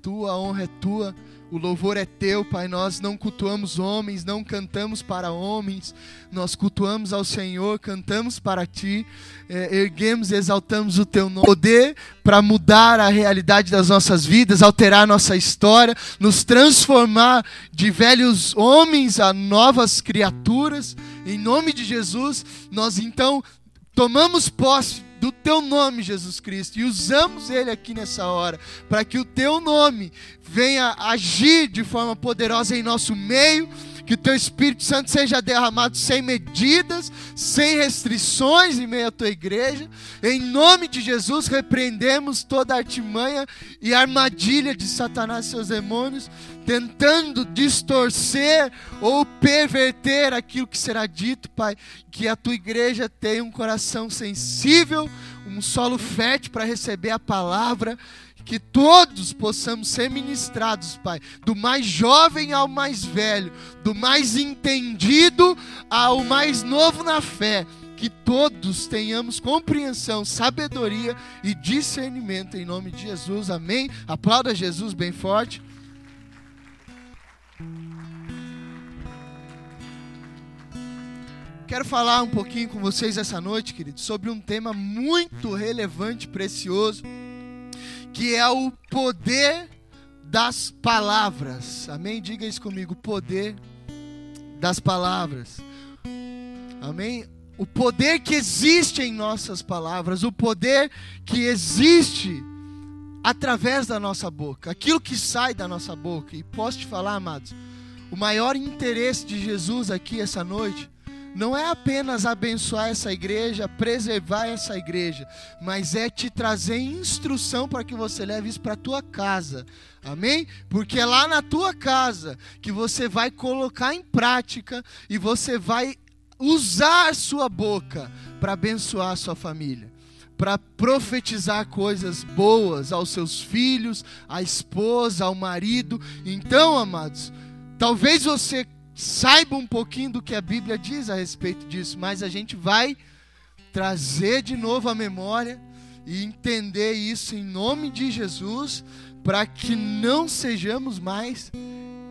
tua, a honra é tua. O louvor é teu, Pai. Nós não cultuamos homens, não cantamos para homens, nós cultuamos ao Senhor, cantamos para ti, é, erguemos e exaltamos o teu nome. Poder para mudar a realidade das nossas vidas, alterar nossa história, nos transformar de velhos homens a novas criaturas. Em nome de Jesus, nós então tomamos posse do teu nome, Jesus Cristo, e usamos ele aqui nessa hora, para que o teu nome venha agir de forma poderosa em nosso meio, que teu Espírito Santo seja derramado sem medidas, sem restrições em meio à tua igreja. Em nome de Jesus, repreendemos toda artimanha e armadilha de Satanás e seus demônios, tentando distorcer ou perverter aquilo que será dito, Pai. Que a tua igreja tenha um coração sensível, um solo fértil para receber a palavra que todos possamos ser ministrados, Pai, do mais jovem ao mais velho, do mais entendido ao mais novo na fé, que todos tenhamos compreensão, sabedoria e discernimento em nome de Jesus. Amém. Aplauda Jesus bem forte. Quero falar um pouquinho com vocês essa noite, queridos, sobre um tema muito relevante, precioso que é o poder das palavras. Amém? Diga isso comigo, poder das palavras. Amém? O poder que existe em nossas palavras, o poder que existe através da nossa boca, aquilo que sai da nossa boca. E posso te falar, amados, o maior interesse de Jesus aqui essa noite não é apenas abençoar essa igreja, preservar essa igreja, mas é te trazer instrução para que você leve isso para a tua casa. Amém? Porque é lá na tua casa que você vai colocar em prática e você vai usar sua boca para abençoar a sua família para profetizar coisas boas aos seus filhos, à esposa, ao marido. Então, amados, talvez você saiba um pouquinho do que a Bíblia diz a respeito disso, mas a gente vai trazer de novo a memória e entender isso em nome de Jesus, para que não sejamos mais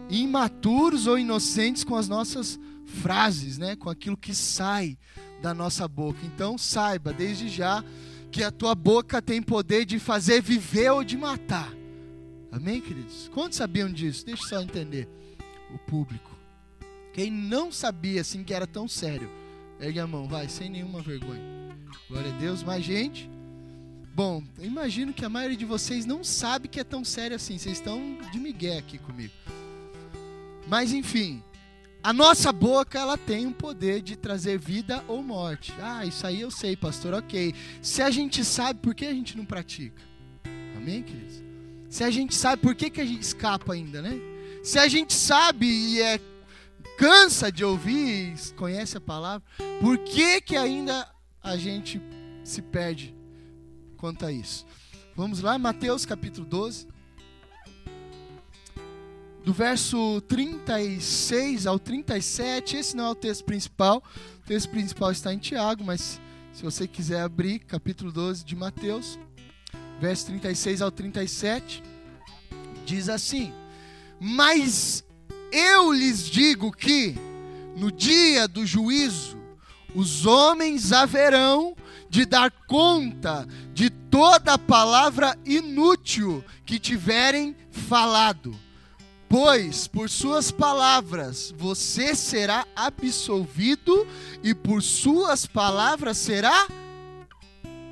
imaturos ou inocentes com as nossas frases, né? com aquilo que sai da nossa boca. Então saiba desde já que a tua boca tem poder de fazer viver ou de matar. Amém, queridos? Quantos sabiam disso? Deixa eu só entender o público. Quem não sabia assim que era tão sério, ergue a mão, vai, sem nenhuma vergonha. Glória a Deus, mais gente. Bom, imagino que a maioria de vocês não sabe que é tão sério assim. Vocês estão de migué aqui comigo. Mas enfim, a nossa boca ela tem o poder de trazer vida ou morte. Ah, isso aí eu sei, pastor. Ok. Se a gente sabe, por que a gente não pratica? Amém, queridos? Se a gente sabe, por que, que a gente escapa ainda, né? Se a gente sabe e é cansa de ouvir, conhece a palavra, por que, que ainda a gente se perde quanto a isso? Vamos lá, Mateus capítulo 12. Do verso 36 ao 37, esse não é o texto principal, o texto principal está em Tiago, mas se você quiser abrir, capítulo 12 de Mateus, verso 36 ao 37, diz assim: Mas eu lhes digo que, no dia do juízo, os homens haverão de dar conta de toda palavra inútil que tiverem falado. Pois por suas palavras você será absolvido e por suas palavras será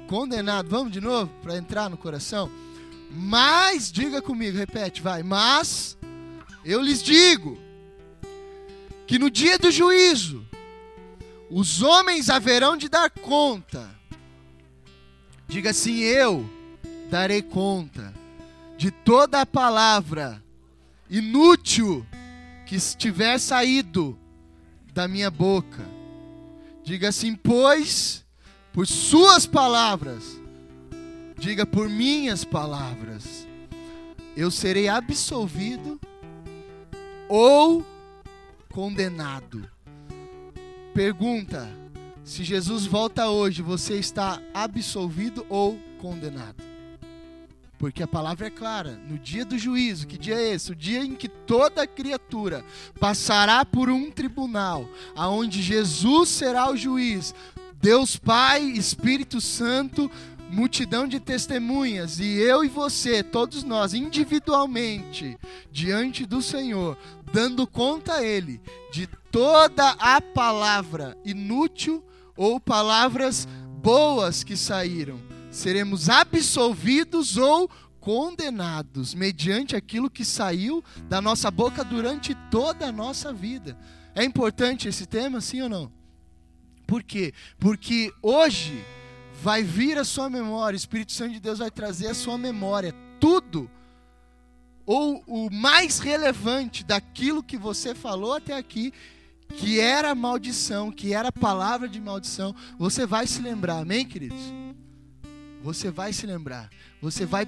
condenado. Vamos de novo para entrar no coração? Mas, diga comigo, repete, vai. Mas eu lhes digo que no dia do juízo os homens haverão de dar conta. Diga assim: Eu darei conta de toda a palavra inútil que estiver saído da minha boca. Diga assim: Pois por suas palavras, diga por minhas palavras, eu serei absolvido ou condenado. Pergunta: se Jesus volta hoje, você está absolvido ou condenado? Porque a palavra é clara. No dia do juízo, que dia é esse? O dia em que toda criatura passará por um tribunal, aonde Jesus será o juiz. Deus Pai, Espírito Santo, multidão de testemunhas, e eu e você, todos nós, individualmente, diante do Senhor, dando conta a Ele de toda a palavra inútil ou palavras boas que saíram. Seremos absolvidos ou condenados mediante aquilo que saiu da nossa boca durante toda a nossa vida. É importante esse tema, sim ou não? Por quê? Porque hoje vai vir a sua memória, o Espírito Santo de Deus vai trazer a sua memória tudo ou o mais relevante daquilo que você falou até aqui, que era maldição, que era palavra de maldição, você vai se lembrar, amém, queridos? Você vai se lembrar, você vai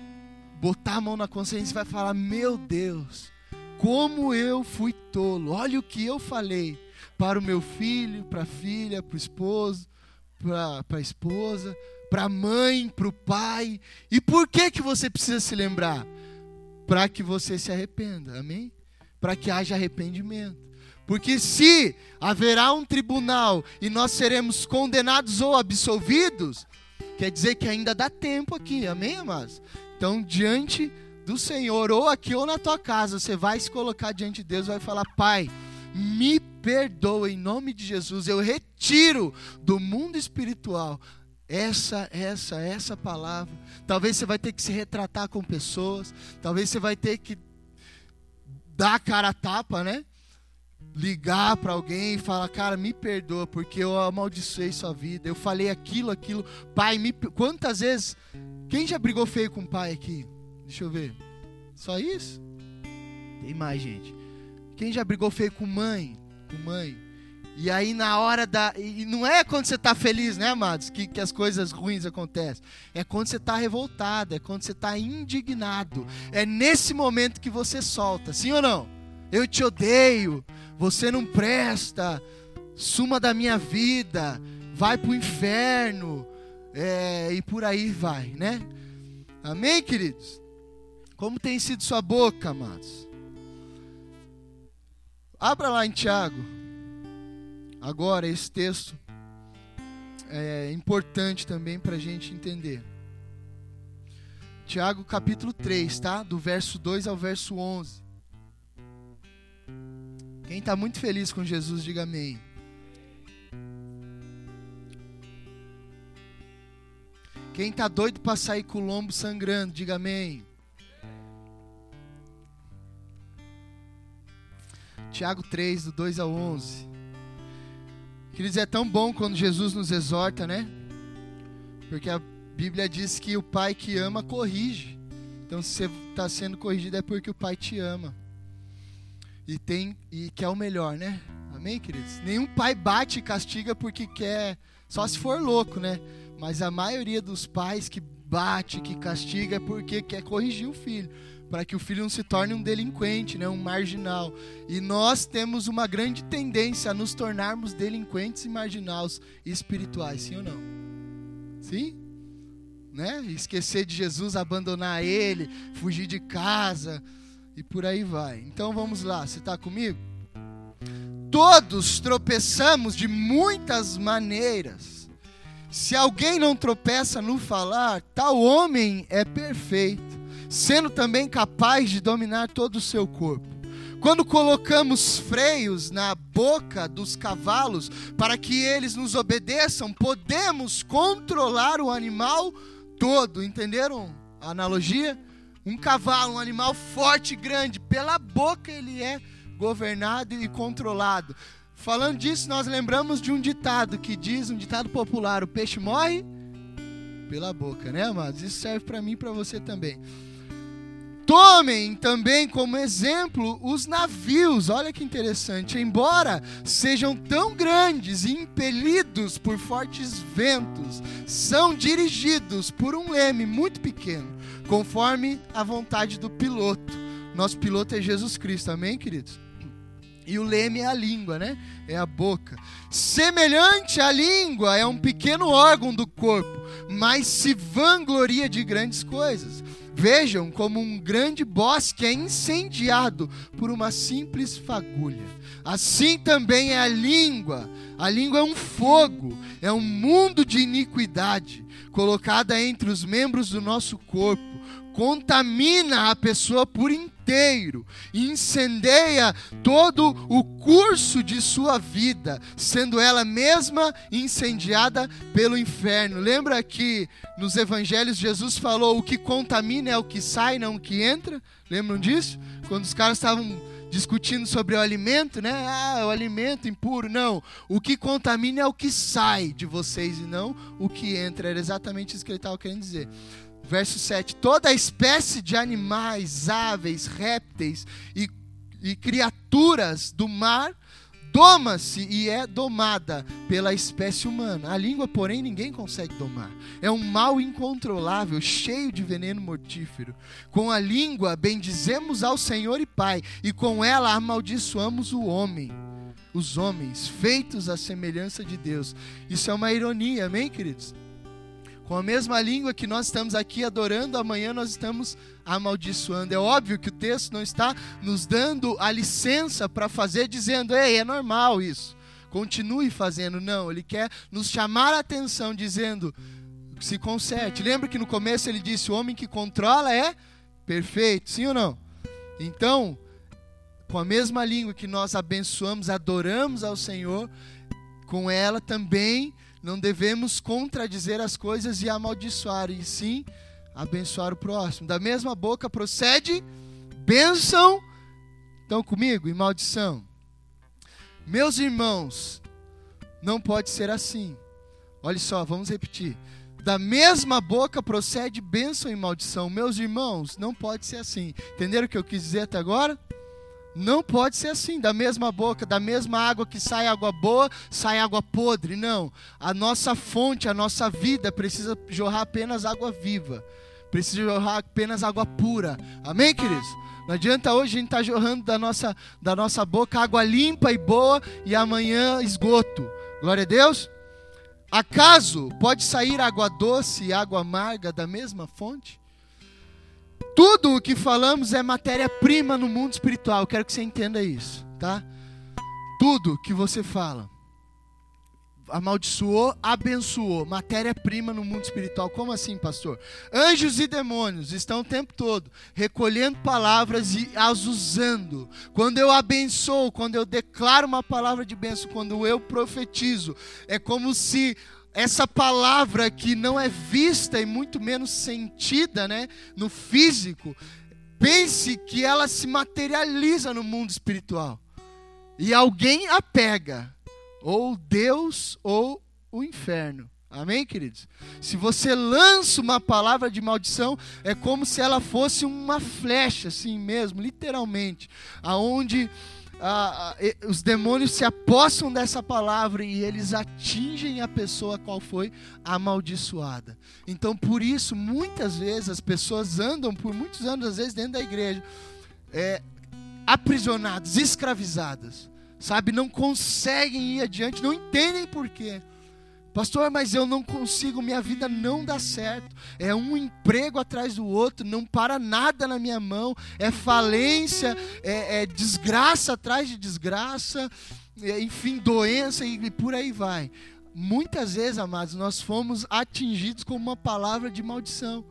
botar a mão na consciência e vai falar: Meu Deus, como eu fui tolo, olha o que eu falei para o meu filho, para a filha, para o esposo, para a esposa, para a mãe, para o pai. E por que, que você precisa se lembrar? Para que você se arrependa, amém? Para que haja arrependimento. Porque se haverá um tribunal e nós seremos condenados ou absolvidos, quer dizer que ainda dá tempo aqui, amém, amados? Então, diante do Senhor, ou aqui ou na tua casa, você vai se colocar diante de Deus vai falar: Pai, me perdoa em nome de Jesus, eu retiro do mundo espiritual essa, essa, essa palavra. Talvez você vai ter que se retratar com pessoas, talvez você vai ter que dar a cara a tapa, né? Ligar para alguém e falar, cara, me perdoa, porque eu amaldiçoei sua vida, eu falei aquilo, aquilo. Pai, me... quantas vezes. Quem já brigou feio com o pai aqui? Deixa eu ver. Só isso? Tem mais, gente. Quem já brigou feio com mãe? Com mãe? E aí na hora da. E não é quando você está feliz, né, amados? Que, que as coisas ruins acontecem. É quando você está revoltado, é quando você está indignado. É nesse momento que você solta, sim ou não? Eu te odeio, você não presta, suma da minha vida, vai para o inferno, é, e por aí vai, né? Amém, queridos? Como tem sido sua boca, amados? Abra lá em Tiago. Agora, esse texto é importante também para a gente entender. Tiago capítulo 3, tá? Do verso 2 ao verso 11. Quem está muito feliz com Jesus, diga amém. Quem está doido para sair com o lombo sangrando, diga amém. Tiago 3, do 2 ao 11. Queridos, é tão bom quando Jesus nos exorta, né? Porque a Bíblia diz que o pai que ama corrige. Então, se você está sendo corrigido é porque o pai te ama. E tem e quer o melhor, né? Amém, queridos? Nenhum pai bate e castiga porque quer, só se for louco, né? Mas a maioria dos pais que bate, que castiga é porque quer corrigir o filho para que o filho não se torne um delinquente, né, um marginal. E nós temos uma grande tendência a nos tornarmos delinquentes e marginais espirituais, sim ou não? Sim? Né? Esquecer de Jesus, abandonar ele, fugir de casa e por aí vai. Então vamos lá, você está comigo? Todos tropeçamos de muitas maneiras. Se alguém não tropeça no falar, tal homem é perfeito sendo também capaz de dominar todo o seu corpo. Quando colocamos freios na boca dos cavalos para que eles nos obedeçam, podemos controlar o animal todo. Entenderam a analogia? Um cavalo, um animal forte e grande, pela boca ele é governado e controlado. Falando disso, nós lembramos de um ditado que diz, um ditado popular: o peixe morre pela boca, né, amados? Isso serve para mim e para você também. Tomem também como exemplo os navios, olha que interessante, embora sejam tão grandes e impelidos por fortes ventos, são dirigidos por um leme muito pequeno, conforme a vontade do piloto. Nosso piloto é Jesus Cristo, amém, queridos? E o leme é a língua, né? É a boca. Semelhante à língua, é um pequeno órgão do corpo, mas se vangloria de grandes coisas Vejam como um grande bosque é incendiado por uma simples fagulha. Assim também é a língua. A língua é um fogo, é um mundo de iniquidade colocada entre os membros do nosso corpo. Contamina a pessoa por inteiro, incendeia todo o curso de sua vida, sendo ela mesma incendiada pelo inferno. Lembra que nos evangelhos Jesus falou: o que contamina é o que sai, não o que entra? Lembram disso? Quando os caras estavam discutindo sobre o alimento, né? Ah, o alimento impuro. Não. O que contamina é o que sai de vocês e não o que entra. Era exatamente isso que ele estava querendo dizer. Verso 7: Toda espécie de animais, aves, répteis e, e criaturas do mar doma-se e é domada pela espécie humana. A língua, porém, ninguém consegue domar. É um mal incontrolável, cheio de veneno mortífero. Com a língua bendizemos ao Senhor e Pai, e com ela amaldiçoamos o homem, os homens, feitos à semelhança de Deus. Isso é uma ironia, amém, queridos? Com a mesma língua que nós estamos aqui adorando, amanhã nós estamos amaldiçoando. É óbvio que o texto não está nos dando a licença para fazer, dizendo, ei, é normal isso, continue fazendo. Não, ele quer nos chamar a atenção, dizendo, se conserte. Lembra que no começo ele disse: o homem que controla é perfeito, sim ou não? Então, com a mesma língua que nós abençoamos, adoramos ao Senhor, com ela também não devemos contradizer as coisas e amaldiçoar, e sim abençoar o próximo. Da mesma boca procede bênção, estão comigo? E maldição. Meus irmãos, não pode ser assim. Olha só, vamos repetir. Da mesma boca procede bênção e maldição. Meus irmãos, não pode ser assim. Entenderam o que eu quis dizer até agora? Não pode ser assim, da mesma boca, da mesma água que sai água boa, sai água podre. Não. A nossa fonte, a nossa vida precisa jorrar apenas água viva. Precisa jorrar apenas água pura. Amém, queridos? Não adianta hoje a gente estar tá jorrando da nossa, da nossa boca água limpa e boa e amanhã esgoto. Glória a Deus. Acaso pode sair água doce e água amarga da mesma fonte? Tudo o que falamos é matéria-prima no mundo espiritual. Eu quero que você entenda isso, tá? Tudo que você fala amaldiçoou, abençoou, matéria-prima no mundo espiritual. Como assim, pastor? Anjos e demônios estão o tempo todo recolhendo palavras e as usando. Quando eu abençoo, quando eu declaro uma palavra de bênção, quando eu profetizo, é como se essa palavra que não é vista e muito menos sentida né, no físico, pense que ela se materializa no mundo espiritual. E alguém a pega, ou Deus ou o inferno. Amém, queridos? Se você lança uma palavra de maldição, é como se ela fosse uma flecha, assim mesmo, literalmente, aonde ah, os demônios se apossam dessa palavra e eles atingem a pessoa qual foi amaldiçoada. Então, por isso, muitas vezes as pessoas andam por muitos anos, às vezes dentro da igreja, é, aprisionadas, escravizadas, sabe? Não conseguem ir adiante, não entendem por quê. Pastor, mas eu não consigo, minha vida não dá certo. É um emprego atrás do outro, não para nada na minha mão. É falência, é, é desgraça atrás de desgraça, é, enfim, doença e, e por aí vai. Muitas vezes, amados, nós fomos atingidos com uma palavra de maldição.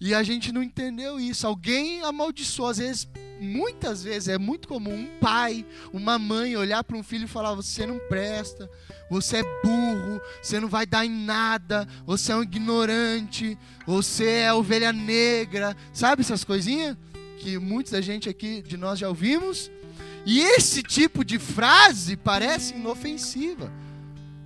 E a gente não entendeu isso. Alguém amaldiçoou, às vezes, muitas vezes, é muito comum um pai, uma mãe olhar para um filho e falar: Você não presta, você é burro, você não vai dar em nada, você é um ignorante, você é ovelha negra. Sabe essas coisinhas que muita da gente aqui de nós já ouvimos? E esse tipo de frase parece inofensiva,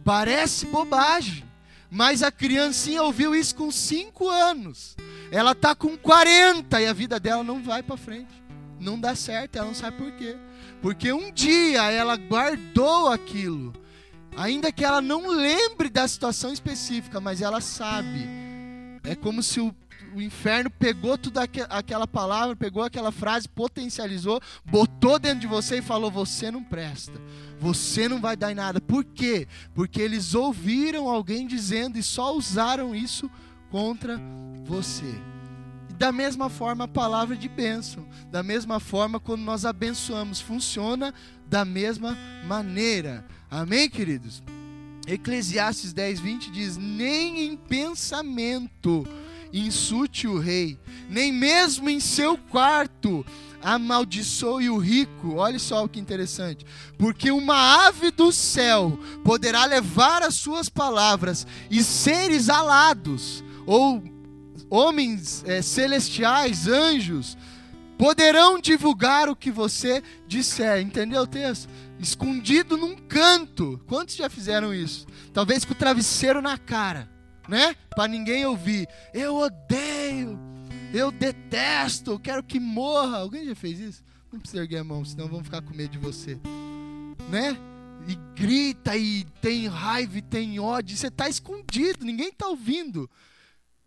parece bobagem. Mas a criancinha ouviu isso com 5 anos. Ela está com 40 e a vida dela não vai para frente. Não dá certo, ela não sabe por quê. Porque um dia ela guardou aquilo. Ainda que ela não lembre da situação específica, mas ela sabe. É como se o, o inferno pegou toda aquela palavra, pegou aquela frase, potencializou, botou dentro de você e falou: Você não presta, você não vai dar em nada. Por quê? Porque eles ouviram alguém dizendo e só usaram isso contra você. da mesma forma a palavra de bênção, da mesma forma quando nós abençoamos, funciona da mesma maneira. Amém, queridos? Eclesiastes 10, 20 diz: Nem em pensamento insulte o rei, nem mesmo em seu quarto amaldiçoe o rico. Olha só o que interessante. Porque uma ave do céu poderá levar as suas palavras e seres alados, ou homens é, celestiais, anjos, poderão divulgar o que você disser. Entendeu o texto? Escondido num canto. Quantos já fizeram isso? Talvez com o travesseiro na cara, né? Para ninguém ouvir. Eu odeio eu detesto, quero que morra. Alguém já fez isso? Não precisa erguer a mão, senão vão ficar com medo de você. Né? E grita e tem raiva e tem ódio. Você está escondido, ninguém está ouvindo.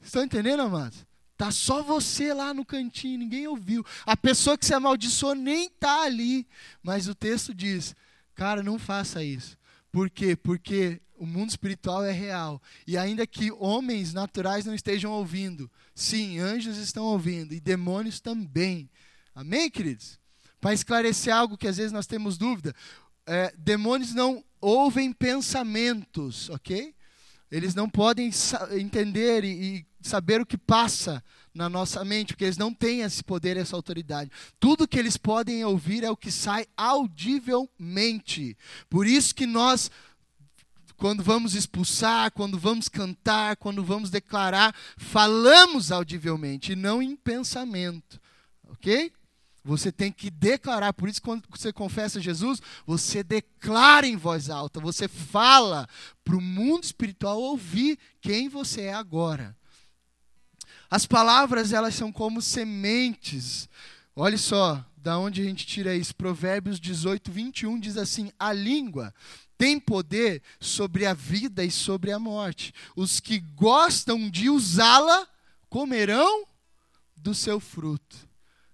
Estão entendendo, amados? Tá só você lá no cantinho, ninguém ouviu. A pessoa que se amaldiçoou nem tá ali. Mas o texto diz: cara, não faça isso. Por quê? Porque o mundo espiritual é real. E ainda que homens naturais não estejam ouvindo, sim, anjos estão ouvindo e demônios também. Amém, queridos? Para esclarecer algo que às vezes nós temos dúvida, é, demônios não ouvem pensamentos, ok? Eles não podem entender e, e saber o que passa na nossa mente, porque eles não têm esse poder, essa autoridade. Tudo que eles podem ouvir é o que sai audivelmente. Por isso que nós quando vamos expulsar, quando vamos cantar, quando vamos declarar, falamos audivelmente e não em pensamento. Ok? Você tem que declarar, por isso quando você confessa Jesus, você declara em voz alta, você fala para o mundo espiritual ouvir quem você é agora. As palavras, elas são como sementes. Olha só, da onde a gente tira isso. Provérbios 18, 21 diz assim: A língua tem poder sobre a vida e sobre a morte. Os que gostam de usá-la comerão do seu fruto.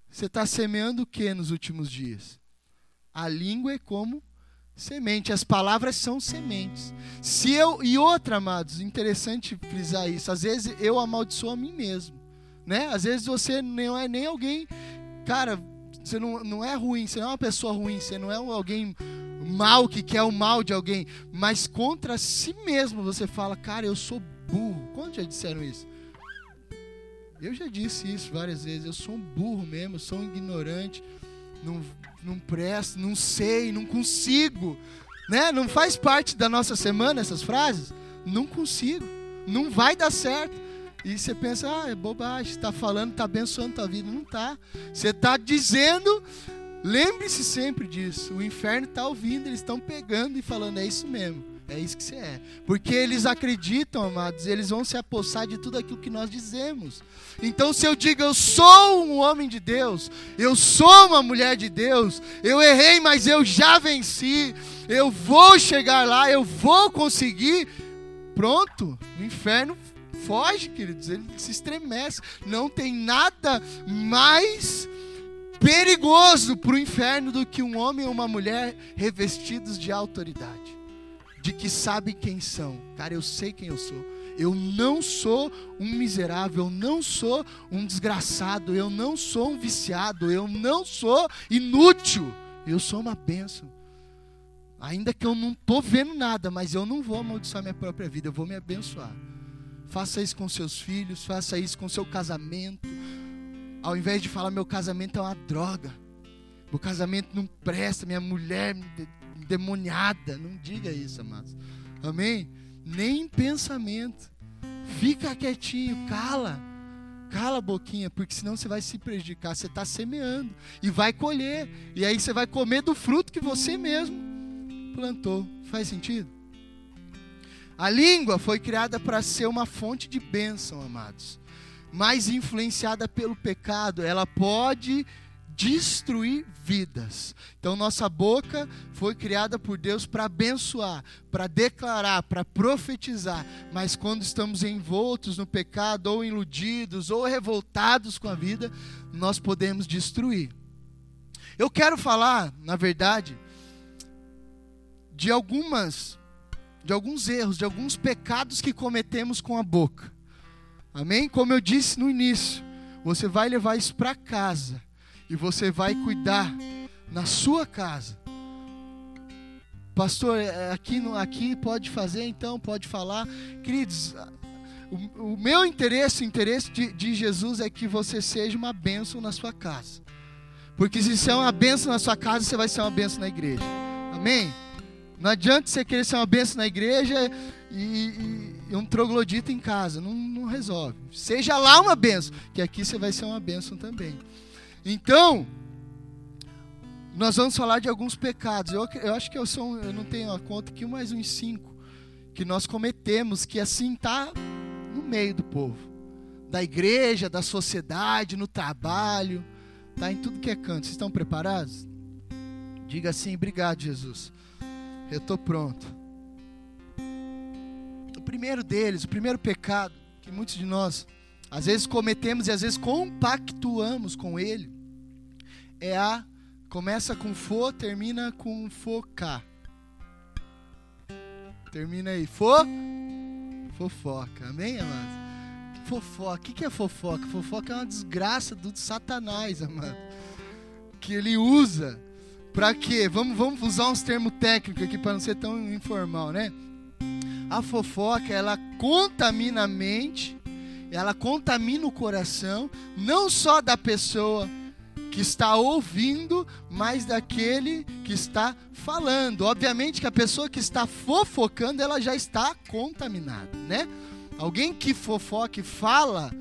Você está semeando o que nos últimos dias? A língua é como semente, as palavras são sementes. Se eu e outra, amados, interessante frisar isso. Às vezes eu amaldiçoo a mim mesmo, né? Às vezes você não é nem alguém, cara, você não, não é ruim, você não é uma pessoa ruim, você não é alguém mal que quer o mal de alguém, mas contra si mesmo você fala, cara, eu sou burro. Quantos já disseram isso? Eu já disse isso várias vezes. Eu sou um burro mesmo, eu sou um ignorante, não, não presto, não sei, não consigo. Né? Não faz parte da nossa semana essas frases? Não consigo, não vai dar certo. E você pensa, ah, é bobagem, está falando, está abençoando tua vida. Não está. Você está dizendo Lembre-se sempre disso. O inferno está ouvindo, eles estão pegando e falando: é isso mesmo, é isso que você é. Porque eles acreditam, amados, eles vão se apossar de tudo aquilo que nós dizemos. Então, se eu digo, eu sou um homem de Deus, eu sou uma mulher de Deus, eu errei, mas eu já venci, eu vou chegar lá, eu vou conseguir. Pronto, o inferno foge, queridos, ele se estremece. Não tem nada mais perigoso para o inferno do que um homem ou uma mulher revestidos de autoridade, de que sabem quem são. Cara, eu sei quem eu sou. Eu não sou um miserável, eu não sou um desgraçado, eu não sou um viciado, eu não sou inútil. Eu sou uma bênção. Ainda que eu não estou vendo nada, mas eu não vou amaldiçoar minha própria vida, eu vou me abençoar. Faça isso com seus filhos, faça isso com seu casamento, ao invés de falar meu casamento é uma droga, meu casamento não presta, minha mulher demoniada, não diga isso, amados. Amém? Nem pensamento. Fica quietinho, cala. Cala a boquinha, porque senão você vai se prejudicar. Você está semeando e vai colher. E aí você vai comer do fruto que você mesmo plantou. Faz sentido? A língua foi criada para ser uma fonte de bênção, amados mais influenciada pelo pecado, ela pode destruir vidas. Então, nossa boca foi criada por Deus para abençoar, para declarar, para profetizar. Mas quando estamos envoltos no pecado, ou iludidos, ou revoltados com a vida, nós podemos destruir. Eu quero falar, na verdade, de algumas de alguns erros, de alguns pecados que cometemos com a boca. Amém? Como eu disse no início, você vai levar isso para casa e você vai cuidar na sua casa. Pastor, é, aqui, aqui pode fazer, então pode falar. Queridos, o, o meu interesse, o interesse de, de Jesus é que você seja uma bênção na sua casa. Porque se você é uma bênção na sua casa, você vai ser uma bênção na igreja. Amém? Não adianta você querer ser uma bênção na igreja e, e, e um troglodita em casa. Não, não, resolve. Seja lá uma bênção, que aqui você vai ser uma bênção também. Então, nós vamos falar de alguns pecados. Eu, eu acho que eu, sou, eu não tenho a conta aqui, mais uns cinco que nós cometemos, que assim está no meio do povo. Da igreja, da sociedade, no trabalho, está em tudo que é canto. Vocês estão preparados? Diga assim, obrigado, Jesus. Eu estou pronto. O primeiro deles, o primeiro pecado que muitos de nós às vezes cometemos e às vezes compactuamos com ele, é a começa com fo, termina com focar. Termina aí, fo, fofoca. Amém, amados? Fofoca. O que é fofoca? Fofoca é uma desgraça do satanás, amado. Que ele usa para quê? Vamos, vamos usar uns termos técnicos aqui para não ser tão informal, né? A fofoca, ela contamina a mente, ela contamina o coração, não só da pessoa que está ouvindo, mas daquele que está falando. Obviamente que a pessoa que está fofocando, ela já está contaminada, né? Alguém que fofoca e fala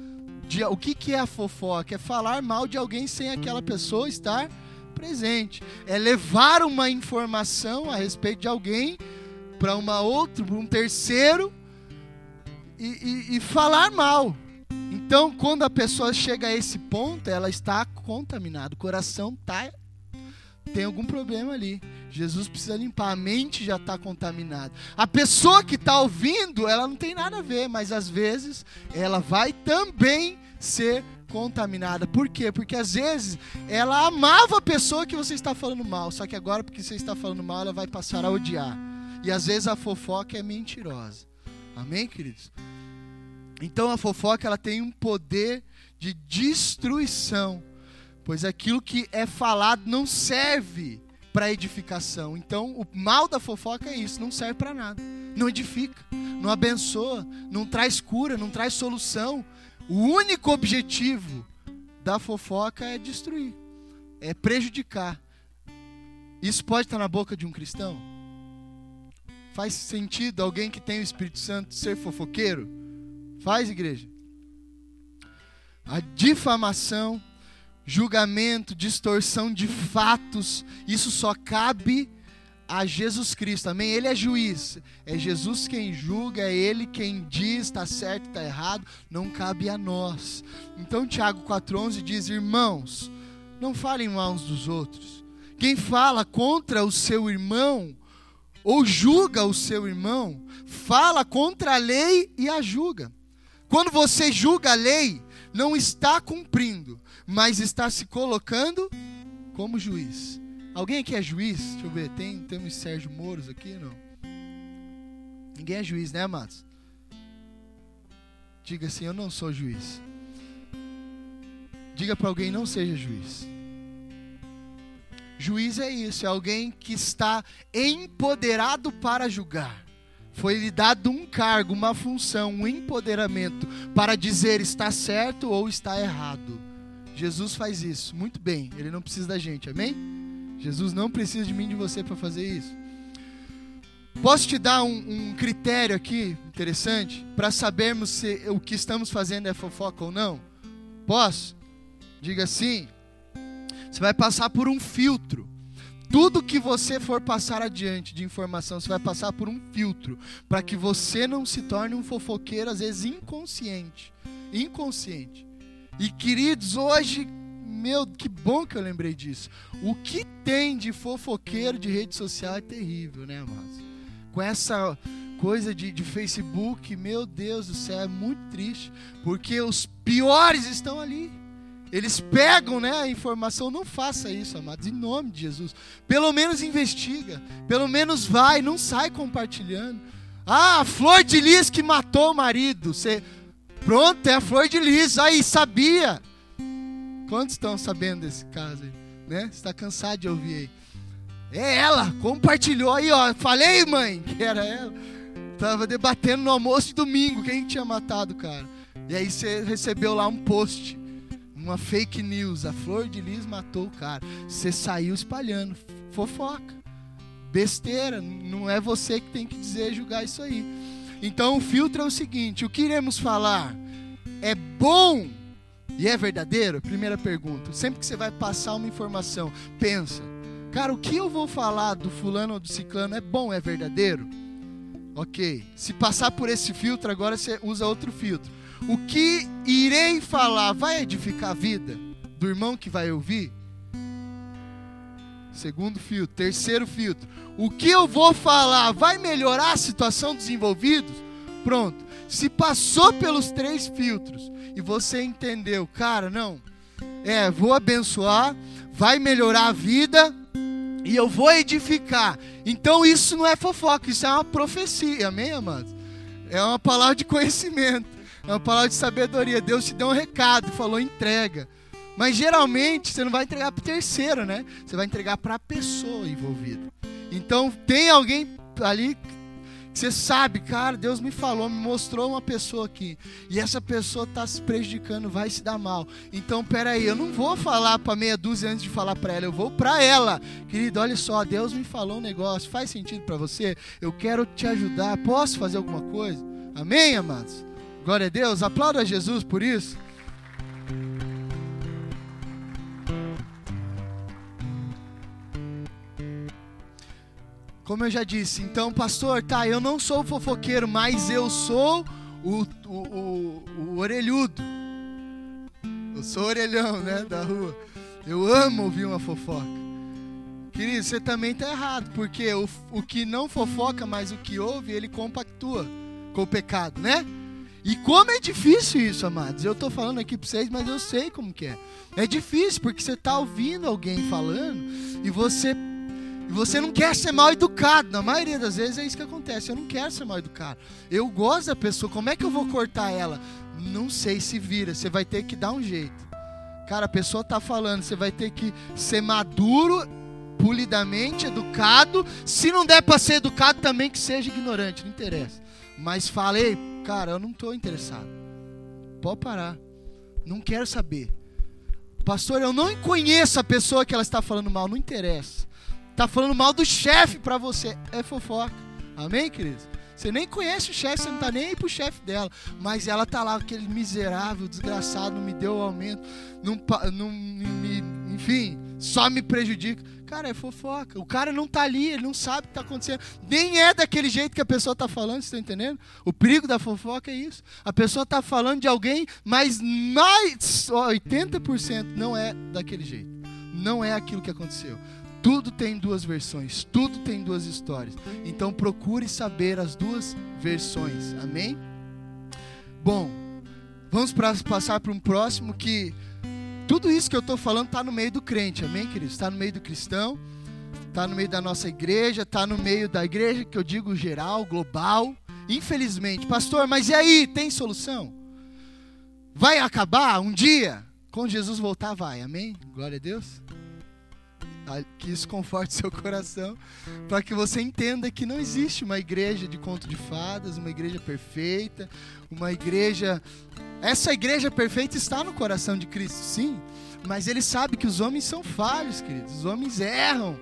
de o que, que é a fofoca? É falar mal de alguém sem aquela pessoa estar presente. É levar uma informação a respeito de alguém para uma outra, para um terceiro e, e, e falar mal. Então, quando a pessoa chega a esse ponto, ela está contaminada, o coração tá tem algum problema ali. Jesus precisa limpar, a mente já está contaminada. A pessoa que está ouvindo, ela não tem nada a ver, mas às vezes ela vai também ser contaminada. Por quê? Porque às vezes ela amava a pessoa que você está falando mal, só que agora porque você está falando mal, ela vai passar a odiar. E às vezes a fofoca é mentirosa. Amém, queridos? Então a fofoca ela tem um poder de destruição, pois aquilo que é falado não serve para edificação. Então o mal da fofoca é isso, não serve para nada. Não edifica, não abençoa, não traz cura, não traz solução, o único objetivo da fofoca é destruir, é prejudicar. Isso pode estar na boca de um cristão? Faz sentido alguém que tem o Espírito Santo ser fofoqueiro? Faz, igreja. A difamação, julgamento, distorção de fatos, isso só cabe a Jesus Cristo, amém? Ele é juiz, é Jesus quem julga, é Ele quem diz está certo, está errado, não cabe a nós. Então Tiago 4,11 diz: Irmãos, não falem mal uns dos outros. Quem fala contra o seu irmão ou julga o seu irmão, fala contra a lei e a julga. Quando você julga a lei, não está cumprindo, mas está se colocando como juiz. Alguém aqui é juiz? Deixa eu ver, tem, temos Sérgio Mouros aqui, não? Ninguém é juiz, né, amados? Diga assim, eu não sou juiz. Diga para alguém, não seja juiz. Juiz é isso, é alguém que está empoderado para julgar. Foi lhe dado um cargo, uma função, um empoderamento para dizer está certo ou está errado. Jesus faz isso muito bem, ele não precisa da gente, amém? Jesus não precisa de mim e de você para fazer isso. Posso te dar um, um critério aqui interessante para sabermos se o que estamos fazendo é fofoca ou não? Posso? Diga assim. Você vai passar por um filtro. Tudo que você for passar adiante de informação, você vai passar por um filtro para que você não se torne um fofoqueiro, às vezes inconsciente. Inconsciente. E queridos, hoje meu, que bom que eu lembrei disso. O que tem de fofoqueiro de rede social é terrível, né, amados? Com essa coisa de, de Facebook, meu Deus do céu, é muito triste, porque os piores estão ali. Eles pegam né, a informação, não faça isso, amados, em nome de Jesus. Pelo menos investiga, pelo menos vai, não sai compartilhando. Ah, a flor de lis que matou o marido. Você, pronto, é a flor de lis. Aí, sabia. Quantos estão sabendo desse caso aí? Né? Você está cansado de ouvir aí. É ela, compartilhou aí, ó. Falei, mãe, que era ela. Tava debatendo no almoço de domingo quem tinha matado cara. E aí você recebeu lá um post, uma fake news. A Flor de Lis matou o cara. Você saiu espalhando. Fofoca. Besteira. Não é você que tem que dizer julgar isso aí. Então o filtro é o seguinte: o que iremos falar é bom e é verdadeiro? Primeira pergunta. Sempre que você vai passar uma informação, pensa. Cara, o que eu vou falar do fulano ou do ciclano é bom, é verdadeiro? Ok. Se passar por esse filtro, agora você usa outro filtro. O que irei falar vai edificar a vida do irmão que vai ouvir? Segundo filtro. Terceiro filtro. O que eu vou falar vai melhorar a situação dos envolvidos? Pronto. Se passou pelos três filtros e você entendeu, cara, não, é, vou abençoar, vai melhorar a vida e eu vou edificar. Então isso não é fofoca, isso é uma profecia, amém, amados? É uma palavra de conhecimento, é uma palavra de sabedoria. Deus te deu um recado, falou entrega. Mas geralmente você não vai entregar para o terceiro, né? Você vai entregar para a pessoa envolvida. Então tem alguém ali você sabe, cara, Deus me falou, me mostrou uma pessoa aqui. E essa pessoa está se prejudicando, vai se dar mal. Então, peraí, eu não vou falar para meia dúzia antes de falar para ela, eu vou para ela. Querido, olha só, Deus me falou um negócio, faz sentido para você? Eu quero te ajudar, posso fazer alguma coisa? Amém, amados? Glória a Deus, aplauda Jesus por isso. Como eu já disse, então, pastor, tá, eu não sou fofoqueiro, mas eu sou o, o, o, o orelhudo. Eu sou orelhão, né, da rua. Eu amo ouvir uma fofoca. Querido, você também tá errado, porque o, o que não fofoca, mas o que ouve, ele compactua com o pecado, né? E como é difícil isso, amados. Eu tô falando aqui para vocês, mas eu sei como que é. É difícil porque você tá ouvindo alguém falando e você e você não quer ser mal educado. Na maioria das vezes é isso que acontece. Eu não quero ser mal educado. Eu gosto da pessoa. Como é que eu vou cortar ela? Não sei se vira. Você vai ter que dar um jeito. Cara, a pessoa tá falando. Você vai ter que ser maduro, polidamente, educado. Se não der para ser educado, também que seja ignorante. Não interessa. Mas falei, cara, eu não estou interessado. Pode parar. Não quero saber. Pastor, eu não conheço a pessoa que ela está falando mal. Não interessa. Tá falando mal do chefe para você. É fofoca. Amém, queridos? Você nem conhece o chefe, você não tá nem aí pro chefe dela. Mas ela tá lá, aquele miserável, desgraçado, não me deu o aumento, não, não me, enfim, só me prejudica. Cara, é fofoca. O cara não tá ali, ele não sabe o que tá acontecendo. Nem é daquele jeito que a pessoa tá falando, você tá entendendo? O perigo da fofoca é isso. A pessoa tá falando de alguém, mas mais 80% não é daquele jeito. Não é aquilo que aconteceu. Tudo tem duas versões, tudo tem duas histórias. Então procure saber as duas versões. Amém? Bom, vamos pra, passar para um próximo que tudo isso que eu estou falando está no meio do crente, amém, queridos? Está no meio do cristão, está no meio da nossa igreja, está no meio da igreja que eu digo geral, global. Infelizmente, pastor, mas e aí? Tem solução? Vai acabar um dia? Quando Jesus voltar, vai, amém? Glória a Deus que isso conforte seu coração, para que você entenda que não existe uma igreja de conto de fadas, uma igreja perfeita, uma igreja. Essa igreja perfeita está no coração de Cristo, sim, mas ele sabe que os homens são falhos, queridos, os homens erram.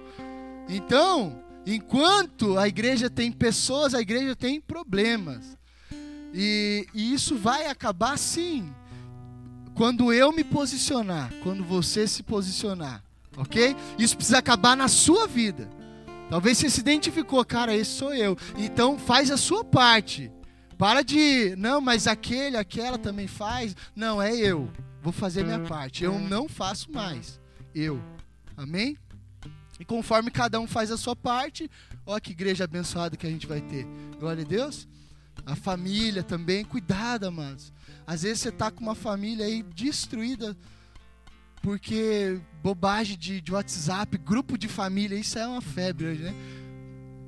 Então, enquanto a igreja tem pessoas, a igreja tem problemas. E, e isso vai acabar sim, quando eu me posicionar, quando você se posicionar ok? Isso precisa acabar na sua vida. Talvez você se identificou, cara, esse sou eu. Então faz a sua parte. Para de, não, mas aquele, aquela também faz. Não, é eu. Vou fazer minha parte. Eu não faço mais. Eu. Amém? E conforme cada um faz a sua parte, ó que igreja abençoada que a gente vai ter. Glória a Deus. A família também, cuidado, amados. Às vezes você está com uma família aí destruída porque bobagem de, de WhatsApp, grupo de família, isso é uma febre hoje, né?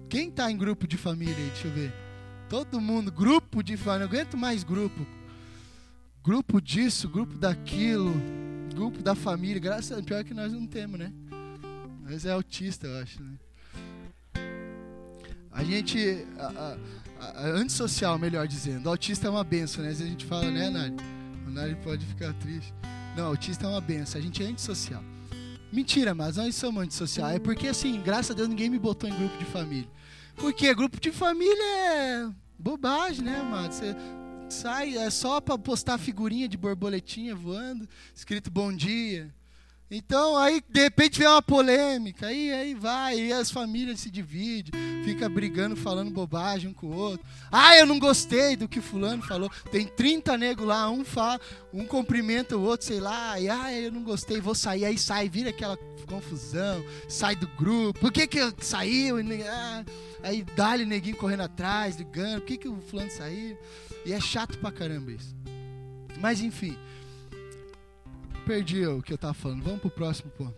Quem está em grupo de família aí? Deixa eu ver. Todo mundo, grupo de família, não aguento mais grupo. Grupo disso, grupo daquilo. grupo da família, graças a Deus, pior que nós não temos, né? Mas é autista, eu acho, né? A gente. A, a, a, antissocial, melhor dizendo. Autista é uma benção, né? Às vezes a gente fala, né, Nari? O Nari pode ficar triste. Não, autista é uma benção. A gente é antissocial. Mentira, mas nós somos antissocial. É porque, assim, graças a Deus, ninguém me botou em grupo de família. Porque grupo de família é bobagem, né, mano? Você sai, é só pra postar figurinha de borboletinha voando, escrito bom dia. Então, aí, de repente, vem uma polêmica, aí, aí vai, e as famílias se dividem, fica brigando, falando bobagem um com o outro. Ah, eu não gostei do que fulano falou. Tem 30 negros lá, um fala, um cumprimenta o outro, sei lá, e ah, eu não gostei, vou sair, aí sai, vira aquela confusão, sai do grupo, por que que saiu? Ah, aí dá-lhe neguinho correndo atrás, ligando, por que que o fulano saiu? E é chato pra caramba isso. Mas enfim, perdi o que eu estava falando. Vamos para o próximo ponto.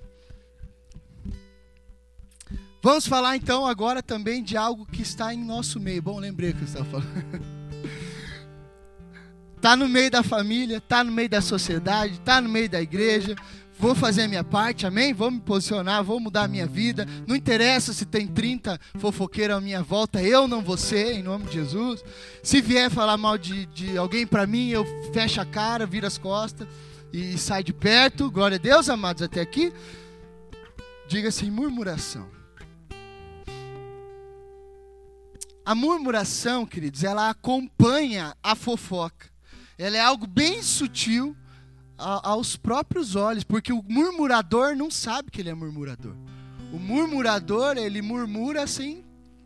Vamos falar então agora também de algo que está em nosso meio. Bom, lembrei que eu estava falando. Está no meio da família, está no meio da sociedade, está no meio da igreja. Vou fazer a minha parte, amém? Vou me posicionar, vou mudar a minha vida. Não interessa se tem 30 fofoqueiros à minha volta, eu não vou ser, em nome de Jesus. Se vier falar mal de, de alguém para mim, eu fecho a cara, viro as costas e sai de perto. Glória a Deus, amados, até aqui. Diga assim: murmuração. A murmuração, queridos, ela acompanha a fofoca. Ela é algo bem sutil aos próprios olhos, porque o murmurador não sabe que ele é murmurador. O murmurador, ele murmura sem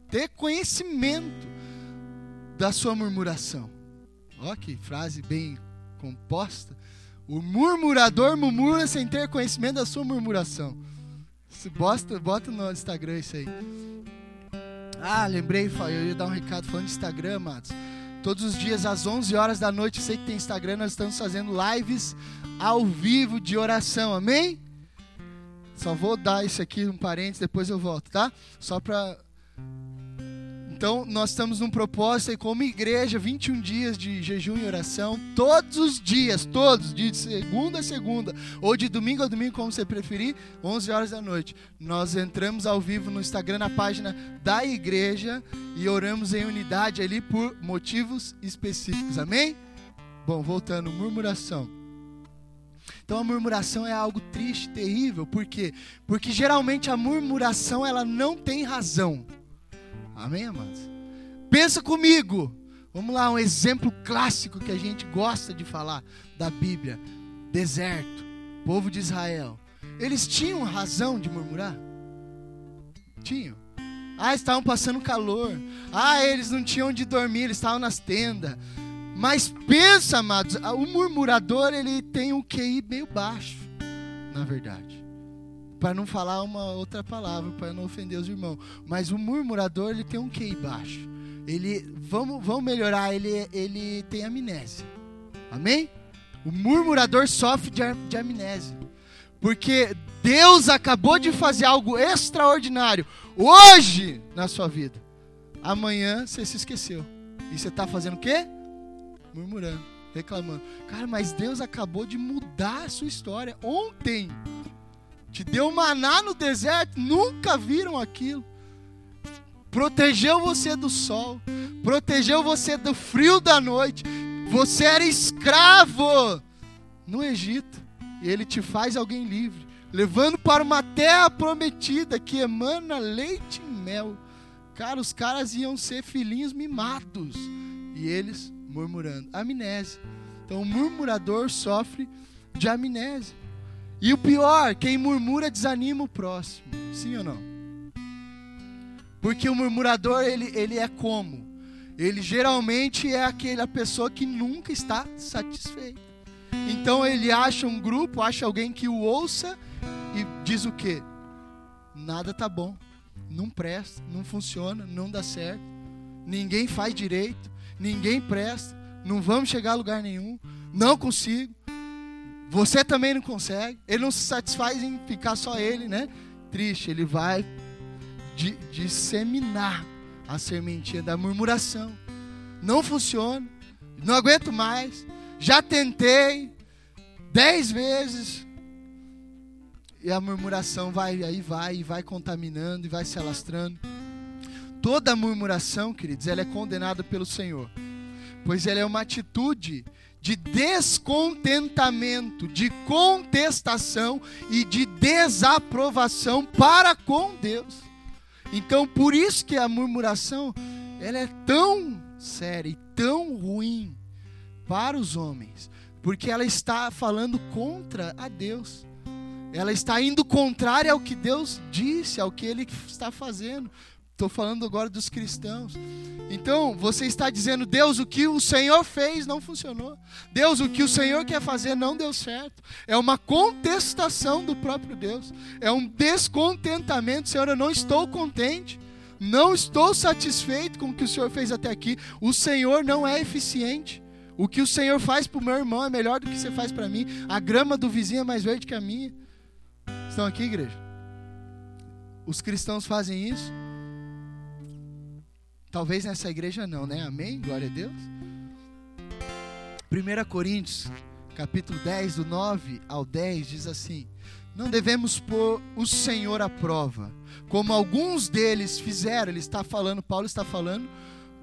ter conhecimento da sua murmuração. Olha que frase bem composta. O murmurador murmura sem ter conhecimento da sua murmuração. Se bota, bota no Instagram isso aí. Ah, lembrei, eu ia dar um recado falando de Instagram, Matos. Todos os dias às 11 horas da noite, sei que tem Instagram, nós estamos fazendo lives ao vivo de oração, amém? Só vou dar isso aqui um parênteses, depois eu volto, tá? Só para então, nós estamos num propósito aí como igreja, 21 dias de jejum e oração, todos os dias, todos, de segunda a segunda, ou de domingo a domingo, como você preferir, 11 horas da noite. Nós entramos ao vivo no Instagram, na página da igreja, e oramos em unidade ali por motivos específicos, amém? Bom, voltando, murmuração. Então a murmuração é algo triste, terrível, por quê? Porque geralmente a murmuração ela não tem razão. Amém, amados? Pensa comigo. Vamos lá, um exemplo clássico que a gente gosta de falar da Bíblia: deserto, povo de Israel. Eles tinham razão de murmurar? Tinham. Ah, estavam passando calor. Ah, eles não tinham onde dormir, eles estavam nas tendas. Mas pensa, amados, o murmurador ele tem um QI meio baixo, na verdade para não falar uma outra palavra, para não ofender os irmãos. Mas o murmurador, ele tem um QI baixo. Ele, vamos, vamos melhorar, ele, ele tem amnésia. Amém? O murmurador sofre de, de amnésia. Porque Deus acabou de fazer algo extraordinário hoje na sua vida. Amanhã você se esqueceu. E você está fazendo o quê? Murmurando, reclamando. Cara, mas Deus acabou de mudar a sua história ontem. Te deu maná no deserto, nunca viram aquilo. Protegeu você do sol, protegeu você do frio da noite. Você era escravo no Egito, e ele te faz alguém livre, levando para uma terra prometida que emana leite e mel. Cara, os caras iam ser filhinhos mimados e eles murmurando. Amnésia. Então, o murmurador sofre de amnésia. E o pior, quem murmura desanima o próximo. Sim ou não? Porque o murmurador, ele, ele é como? Ele geralmente é aquela pessoa que nunca está satisfeita. Então ele acha um grupo, acha alguém que o ouça e diz o quê? Nada tá bom, não presta, não funciona, não dá certo, ninguém faz direito, ninguém presta, não vamos chegar a lugar nenhum, não consigo. Você também não consegue. Ele não se satisfaz em ficar só ele, né? Triste. Ele vai disseminar a sementinha da murmuração. Não funciona. Não aguento mais. Já tentei dez vezes. e a murmuração vai aí vai e vai contaminando e vai se alastrando. Toda murmuração, queridos, ela é condenada pelo Senhor, pois ela é uma atitude de descontentamento, de contestação e de desaprovação para com Deus. Então, por isso que a murmuração, ela é tão séria e tão ruim para os homens, porque ela está falando contra a Deus. Ela está indo contrária ao que Deus disse, ao que ele está fazendo. Estou falando agora dos cristãos. Então, você está dizendo, Deus, o que o Senhor fez não funcionou. Deus, o que o Senhor quer fazer não deu certo. É uma contestação do próprio Deus. É um descontentamento. Senhor, eu não estou contente. Não estou satisfeito com o que o Senhor fez até aqui. O Senhor não é eficiente. O que o Senhor faz para o meu irmão é melhor do que você faz para mim. A grama do vizinho é mais verde que a minha. Estão aqui, igreja? Os cristãos fazem isso. Talvez nessa igreja não, né? Amém? Glória a Deus. 1 Coríntios, capítulo 10, do 9 ao 10, diz assim: Não devemos pôr o Senhor à prova, como alguns deles fizeram. Ele está falando, Paulo está falando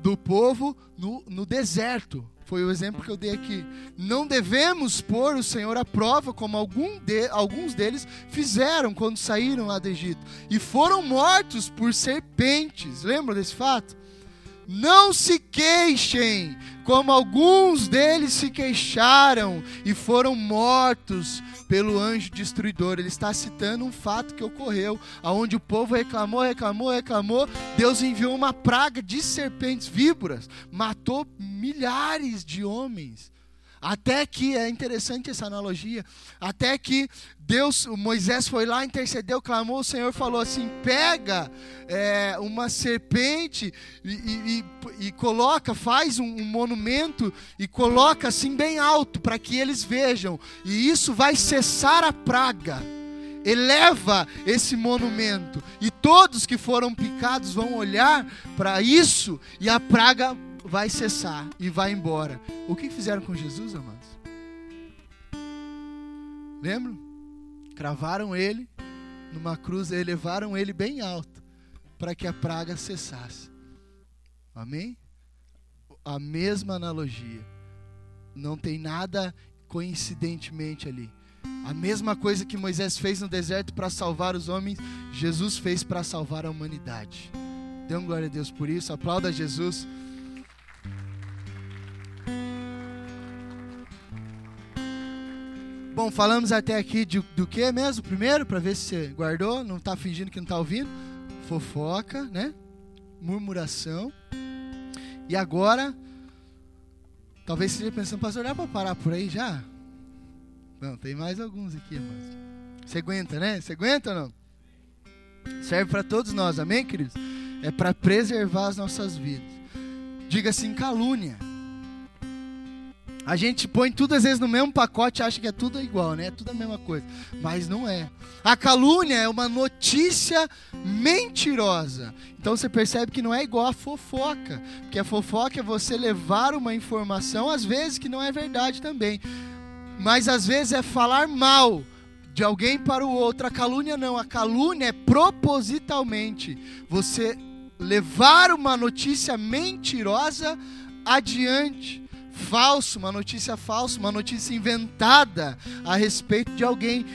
do povo no, no deserto. Foi o exemplo que eu dei aqui. Não devemos pôr o Senhor à prova, como algum de, alguns deles fizeram quando saíram lá do Egito. E foram mortos por serpentes. Lembra desse fato? Não se queixem, como alguns deles se queixaram e foram mortos pelo anjo destruidor. Ele está citando um fato que ocorreu, aonde o povo reclamou, reclamou, reclamou. Deus enviou uma praga de serpentes víboras, matou milhares de homens. Até que, é interessante essa analogia, até que Deus, Moisés foi lá, intercedeu, clamou, o Senhor falou assim: pega é, uma serpente e, e, e, coloca, faz um, um monumento e coloca assim bem alto para que eles vejam, e isso vai cessar a praga. Eleva esse monumento, e todos que foram picados vão olhar para isso, e a praga vai cessar e vai embora. O que fizeram com Jesus, amados? Lembram? Cravaram ele numa cruz, elevaram ele bem alto para que a praga cessasse. Amém? A mesma analogia. Não tem nada coincidentemente ali. A mesma coisa que Moisés fez no deserto para salvar os homens, Jesus fez para salvar a humanidade. Dê glória a Deus por isso. Aplauda Jesus. Bom, falamos até aqui de, do que mesmo? Primeiro, para ver se você guardou, não está fingindo que não está ouvindo. Fofoca, né? Murmuração. E agora, talvez você esteja pensando, pastor, dá para parar por aí já? Não, tem mais alguns aqui, irmãos. Você aguenta, né? Você aguenta ou não? Serve para todos nós, amém, queridos? É para preservar as nossas vidas. Diga assim, calúnia. A gente põe tudo às vezes no mesmo pacote e acha que é tudo igual, né? É tudo a mesma coisa. Mas não é. A calúnia é uma notícia mentirosa. Então você percebe que não é igual a fofoca. Porque a fofoca é você levar uma informação, às vezes, que não é verdade também. Mas às vezes é falar mal de alguém para o outro. A calúnia não. A calúnia é propositalmente você levar uma notícia mentirosa adiante falso, uma notícia falsa, uma notícia inventada a respeito de alguém.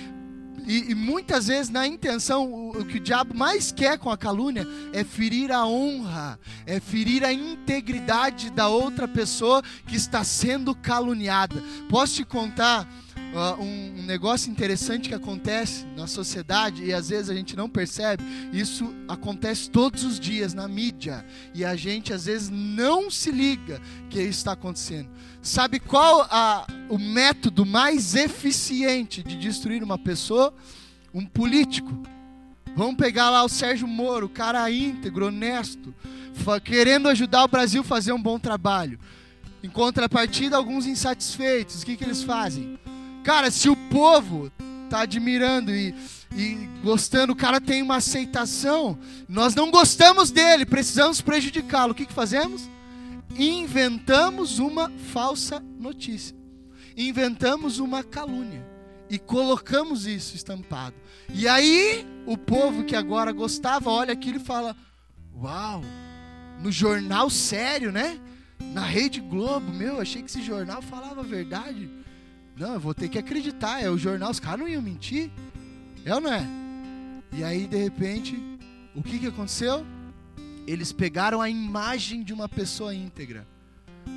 E, e, muitas vezes, na intenção, o, o, que o diabo mais quer com a calúnia é ferir a honra, é ferir a integridade da outra pessoa que está sendo caluniada. Posso te contar um, um negócio interessante que acontece na sociedade e às vezes a gente não percebe. Isso acontece todos os dias na mídia e a gente às vezes não se liga que isso está acontecendo. Sabe qual a, o método mais eficiente de destruir uma pessoa? Um político. Vamos pegar lá o Sérgio Moro, cara íntegro, honesto, querendo ajudar o Brasil a fazer um bom trabalho. Em contrapartida, alguns insatisfeitos, o que, que eles fazem? Cara, se o povo tá admirando e, e gostando, o cara tem uma aceitação, nós não gostamos dele, precisamos prejudicá-lo. O que, que fazemos? Inventamos uma falsa notícia. Inventamos uma calúnia. e colocamos isso estampado. E aí, o povo que agora gostava olha aquilo e fala: Uau, no jornal sério, né? Na Rede Globo, meu, achei que esse jornal falava a verdade. Não, eu vou ter que acreditar, é o jornal, os caras não iam mentir. É ou não é? E aí, de repente, o que, que aconteceu? Eles pegaram a imagem de uma pessoa íntegra,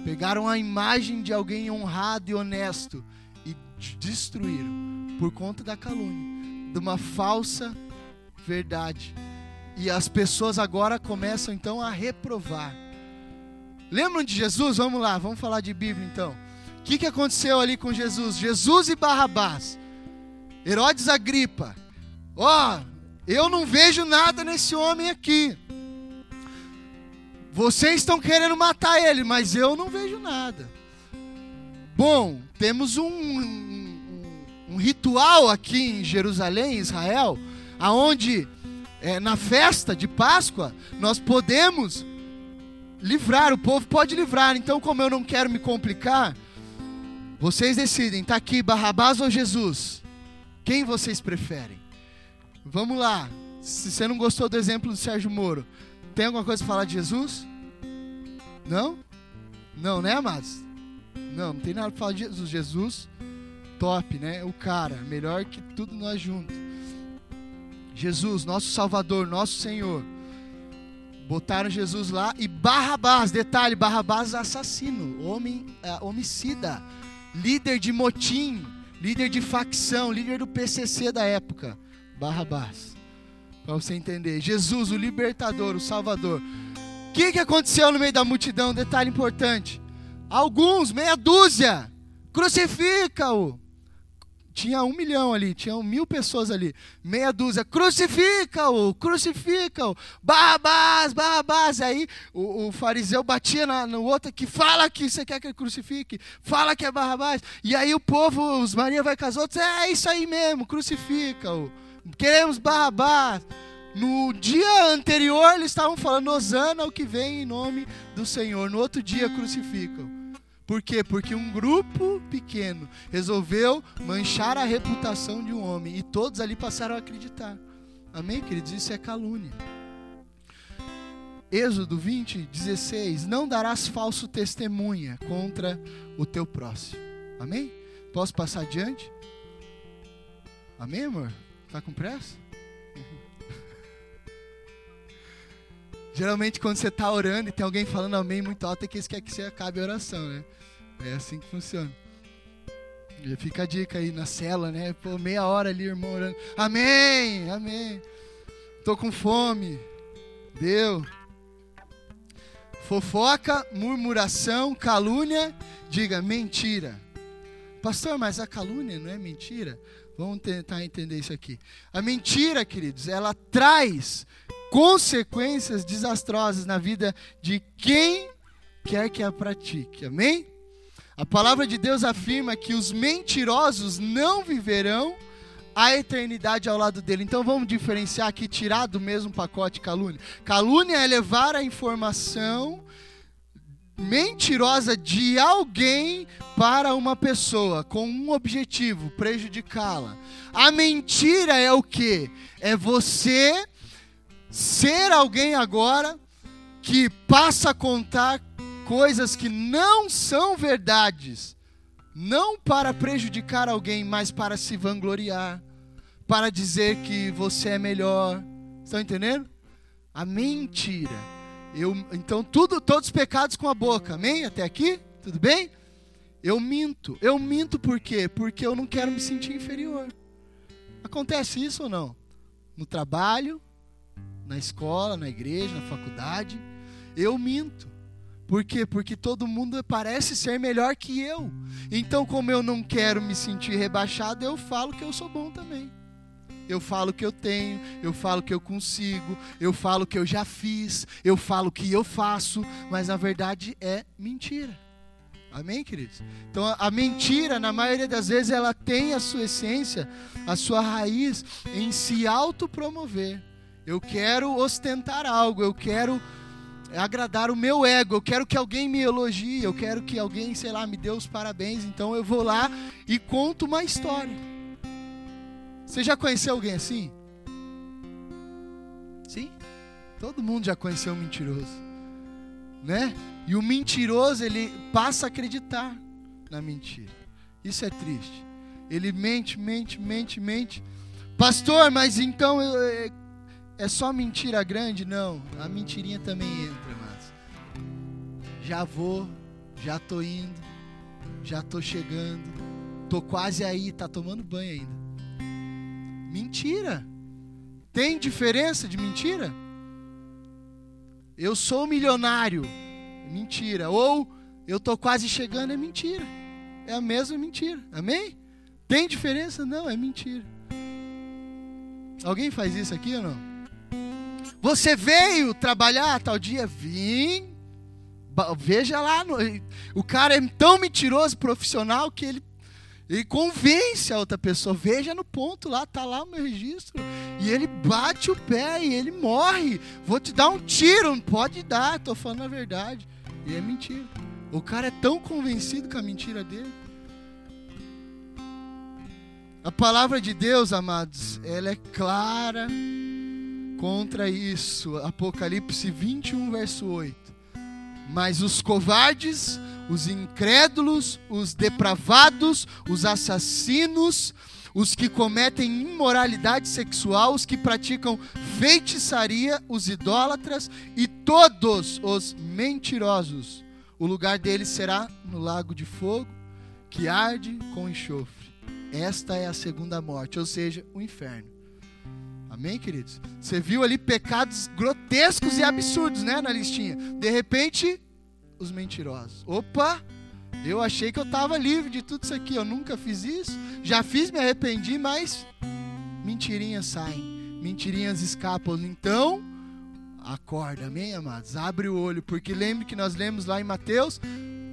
pegaram a imagem de alguém honrado e honesto e destruíram por conta da calúnia, de uma falsa verdade. E as pessoas agora começam então a reprovar. Lembram de Jesus? Vamos lá, vamos falar de Bíblia então. O que, que aconteceu ali com Jesus? Jesus e Barrabás. Herodes Agripa. Ó, oh, eu não vejo nada nesse homem aqui. Vocês estão querendo matar ele, mas eu não vejo nada. Bom, temos um, um, um ritual aqui em Jerusalém, Israel, aonde é, na festa de Páscoa nós podemos livrar, o povo pode livrar. Então, como eu não quero me complicar, vocês decidem, está aqui Barrabás ou Jesus? Quem vocês preferem? Vamos lá. Se você não gostou do exemplo do Sérgio Moro, tem alguma coisa para falar de Jesus? Não? Não, né, amados? Não, não tem nada para falar de Jesus. Jesus, top, né? O cara, melhor que tudo nós juntos. Jesus, nosso Salvador, nosso Senhor. Botaram Jesus lá e Barrabás, detalhe, Barrabás assassino, homem, uh, homicida, líder de motim, líder de facção, líder do PCC da época. Barrabás. Para você entender. Jesus, o libertador, o salvador. O que, que aconteceu no meio da multidão? Detalhe importante. Alguns, meia dúzia, crucifica-o. Tinha um milhão ali, tinham mil pessoas ali. Meia dúzia, crucifica-o, crucifica-o. Barrabás, Barrabás. Aí o, o fariseu batia na, no outro que fala que você quer que ele crucifique, fala que é Barrabás. E aí o povo, os Maria vai com as outras, é isso aí mesmo, crucifica-o. Queremos Barrabás. No dia anterior eles estavam falando Osana o que vem em nome do Senhor. No outro dia crucificam. Por quê? Porque um grupo pequeno resolveu manchar a reputação de um homem e todos ali passaram a acreditar. Amém, queridos? Isso é calúnia. Êxodo 20, 16: Não darás falso testemunha contra o teu próximo. Amém? Posso passar adiante? Amém, amor? Tá com pressa? Geralmente quando você está orando e tem alguém falando amém muito alto, é que eles querem que você acabe a oração, né? É assim que funciona. E fica a dica aí na cela, né? Pô, meia hora ali, irmão, orando. Amém, amém. Tô com fome. Deu. Fofoca, murmuração, calúnia, diga mentira. Pastor, mas a calúnia não é mentira? Vamos tentar entender isso aqui. A mentira, queridos, ela traz consequências desastrosas na vida de quem quer que a pratique. Amém? A palavra de Deus afirma que os mentirosos não viverão a eternidade ao lado dele. Então vamos diferenciar aqui, tirar do mesmo pacote calúnia. Calúnia é levar a informação mentirosa de alguém para uma pessoa com um objetivo, prejudicá-la. A mentira é o que? É você ser alguém agora que passa a contar coisas que não são verdades, não para prejudicar alguém, mas para se vangloriar, para dizer que você é melhor. Estão entendendo? A mentira eu, então, tudo, todos os pecados com a boca, amém? Até aqui? Tudo bem? Eu minto. Eu minto por quê? Porque eu não quero me sentir inferior. Acontece isso ou não? No trabalho, na escola, na igreja, na faculdade. Eu minto. Por quê? Porque todo mundo parece ser melhor que eu. Então, como eu não quero me sentir rebaixado, eu falo que eu sou bom também eu falo que eu tenho, eu falo que eu consigo, eu falo que eu já fiz, eu falo que eu faço, mas na verdade é mentira. Amém, queridos? Então a, a mentira, na maioria das vezes, ela tem a sua essência, a sua raiz em se autopromover. Eu quero ostentar algo, eu quero agradar o meu ego, eu quero que alguém me elogie, eu quero que alguém, sei lá, me dê os parabéns, então eu vou lá e conto uma história. Você já conheceu alguém assim? Sim? Todo mundo já conheceu um mentiroso, né? E o mentiroso, ele passa a acreditar na mentira. Isso é triste. Ele mente, mente, mente, mente. Pastor, mas então é, só mentira grande? Não, a mentirinha também entra, mas já vou, já tô indo, já tô chegando, tô quase aí, tá tomando banho ainda. Mentira. Tem diferença de mentira? Eu sou milionário. Mentira. Ou eu tô quase chegando é mentira. É a mesma mentira. Amém? Tem diferença? Não, é mentira. Alguém faz isso aqui ou não? Você veio trabalhar tal dia? Vim. Veja lá, no, o cara é tão mentiroso profissional que ele convence a outra pessoa. Veja no ponto lá, tá lá o meu registro. E ele bate o pé e ele morre. Vou te dar um tiro, não pode dar, tô falando a verdade. E é mentira. O cara é tão convencido com a mentira dele. A palavra de Deus, amados, ela é clara contra isso. Apocalipse 21, verso 8. Mas os covardes os incrédulos, os depravados, os assassinos, os que cometem imoralidade sexual, os que praticam feitiçaria, os idólatras e todos os mentirosos. O lugar deles será no lago de fogo que arde com enxofre. Esta é a segunda morte, ou seja, o inferno. Amém, queridos? Você viu ali pecados grotescos e absurdos, né, na listinha. De repente, os mentirosos. Opa! Eu achei que eu estava livre de tudo isso aqui. Eu nunca fiz isso. Já fiz, me arrependi, mas mentirinhas saem, mentirinhas escapam. Então, acorda, amém, amados? Abre o olho, porque lembre que nós lemos lá em Mateus,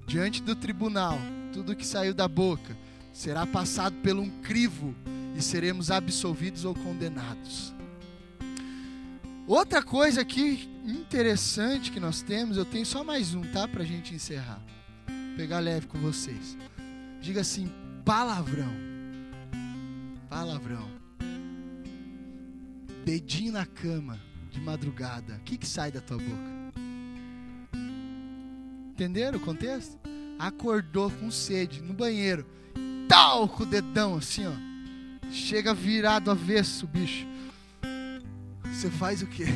diante do tribunal, tudo que saiu da boca será passado pelo um crivo e seremos absolvidos ou condenados. Outra coisa aqui interessante que nós temos, eu tenho só mais um, tá? Pra gente encerrar. Vou pegar leve com vocês. Diga assim: palavrão. Palavrão. Dedinho na cama, de madrugada. O que, que sai da tua boca? Entenderam o contexto? Acordou com sede no banheiro. Tal com o dedão assim, ó. Chega virado avesso, bicho você faz o quê?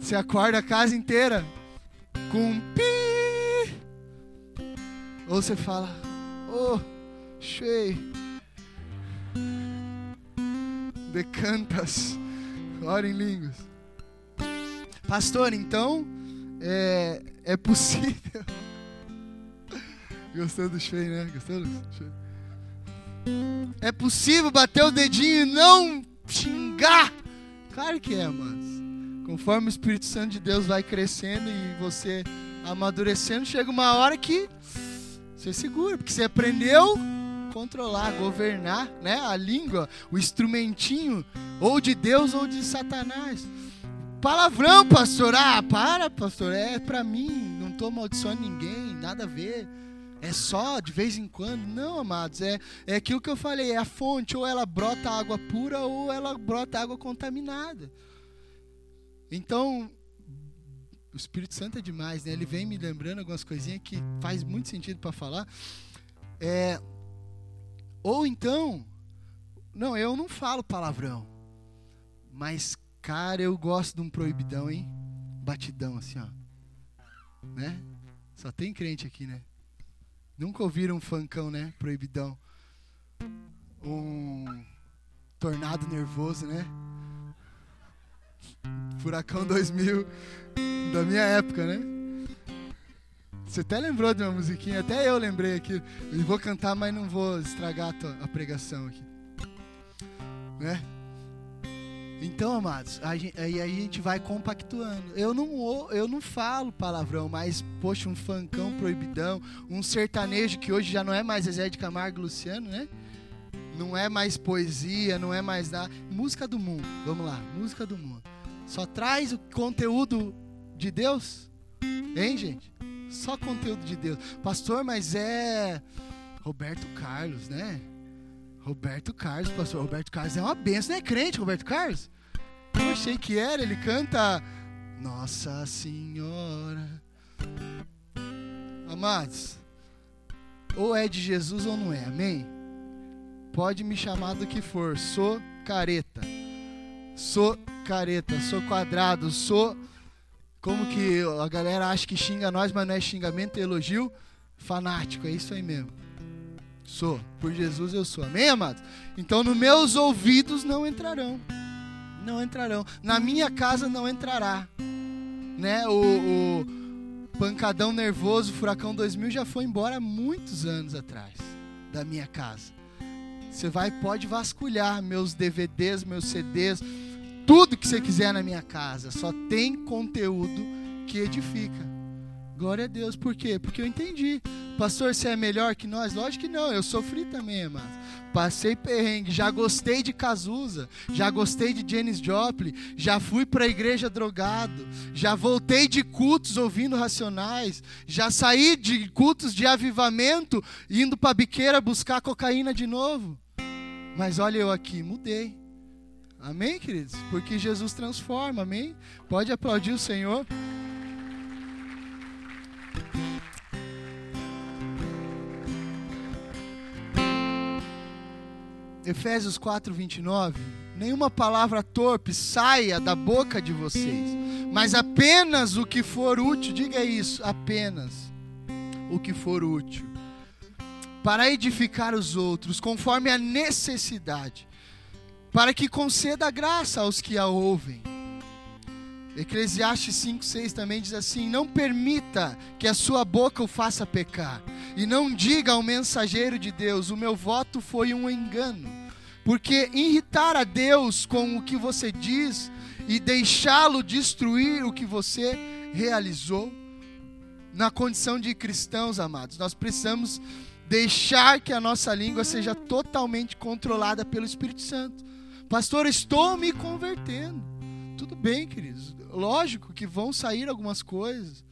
Você acorda a casa inteira com um pi. Ou você fala, oh, cheio. Decantas, ora em línguas. Pastor, então, é, é possível. Gostou do cheio, né? Gostou do cheio? É possível bater o dedinho e não xingar. Claro que é, mas conforme o Espírito Santo de Deus vai crescendo e você amadurecendo, chega uma hora que você segura, porque você aprendeu controlar, governar, né, a língua, o instrumentinho ou de Deus ou de Satanás. Palavrão, pastor. Ah, para, pastor, é para mim, não tô amaldiçoando ninguém, nada a ver é só de vez em quando. Não, amados, é, é aquilo que eu falei, é a fonte, ou ela brota água pura ou ela brota água contaminada. Então, o Espírito Santo é demais, né? Ele vem me lembrando algumas coisinhas que faz muito sentido para falar. É, ou então, não, eu não falo palavrão. Mas, cara, eu gosto de um proibidão, hein? Batidão, assim, ó. Né? Só tem crente aqui, né? Nunca ouviram um funkão, né? Proibidão. Um tornado nervoso, né? Furacão 2000 da minha época, né? Você até lembrou de uma musiquinha, até eu lembrei aqui. Eu vou cantar, mas não vou estragar a, tua, a pregação aqui. Né? Então, amados, aí a gente vai compactuando. Eu não, eu não falo palavrão, mas, poxa, um funkão proibidão, um sertanejo que hoje já não é mais Zezé de Camargo e Luciano, né? Não é mais poesia, não é mais nada. Música do mundo, vamos lá, música do mundo. Só traz o conteúdo de Deus, hein, gente? Só conteúdo de Deus. Pastor, mas é Roberto Carlos, né? Roberto Carlos, pastor. Roberto Carlos é uma benção, não é crente, Roberto Carlos? Eu achei que era, ele canta Nossa Senhora. Amados, ou é de Jesus ou não é, amém? Pode me chamar do que for, sou careta, sou careta, sou quadrado, sou. Como que a galera acha que xinga nós, mas não é xingamento, é elogio? Fanático, é isso aí mesmo. Sou. Por Jesus eu sou. Amém, amados? Então, nos meus ouvidos não entrarão. Não entrarão. Na minha casa não entrará. Né? O, o pancadão nervoso, furacão 2000 já foi embora muitos anos atrás da minha casa. Você vai pode vasculhar meus DVDs, meus CDs, tudo que você quiser na minha casa. Só tem conteúdo que edifica. Glória a Deus. Por quê? Porque eu entendi. Pastor, você é melhor que nós? Lógico que não, eu sofri também, mas passei perrengue, já gostei de Cazuza, já gostei de Janis Joplin, já fui para a igreja drogado, já voltei de cultos ouvindo racionais, já saí de cultos de avivamento indo para a biqueira buscar cocaína de novo. Mas olha eu aqui, mudei. Amém, queridos? Porque Jesus transforma, amém? Pode aplaudir o Senhor. Efésios 4, 29. Nenhuma palavra torpe saia da boca de vocês, mas apenas o que for útil, diga isso, apenas o que for útil, para edificar os outros, conforme a necessidade, para que conceda graça aos que a ouvem. Eclesiastes 5, 6 também diz assim: Não permita que a sua boca o faça pecar, e não diga ao mensageiro de Deus: O meu voto foi um engano. Porque irritar a Deus com o que você diz e deixá-lo destruir o que você realizou, na condição de cristãos, amados, nós precisamos deixar que a nossa língua seja totalmente controlada pelo Espírito Santo. Pastor, estou me convertendo. Tudo bem, queridos lógico que vão sair algumas coisas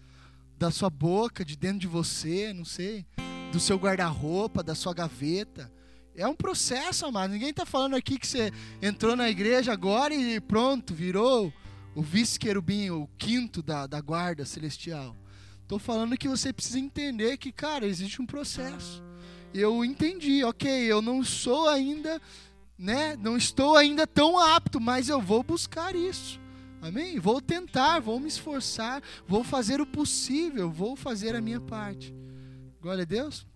da sua boca, de dentro de você, não sei, do seu guarda-roupa, da sua gaveta. É um processo, amado. Ninguém está falando aqui que você entrou na igreja agora e pronto, virou o vice-querubim, o quinto da, da guarda celestial. Estou falando que você precisa entender que, cara, existe um processo. Eu entendi, ok, eu não sou ainda, né? Não estou ainda tão apto, mas eu vou buscar isso. Amém? Vou tentar, vou me esforçar, vou fazer o possível, vou fazer a minha parte. Glória a Deus.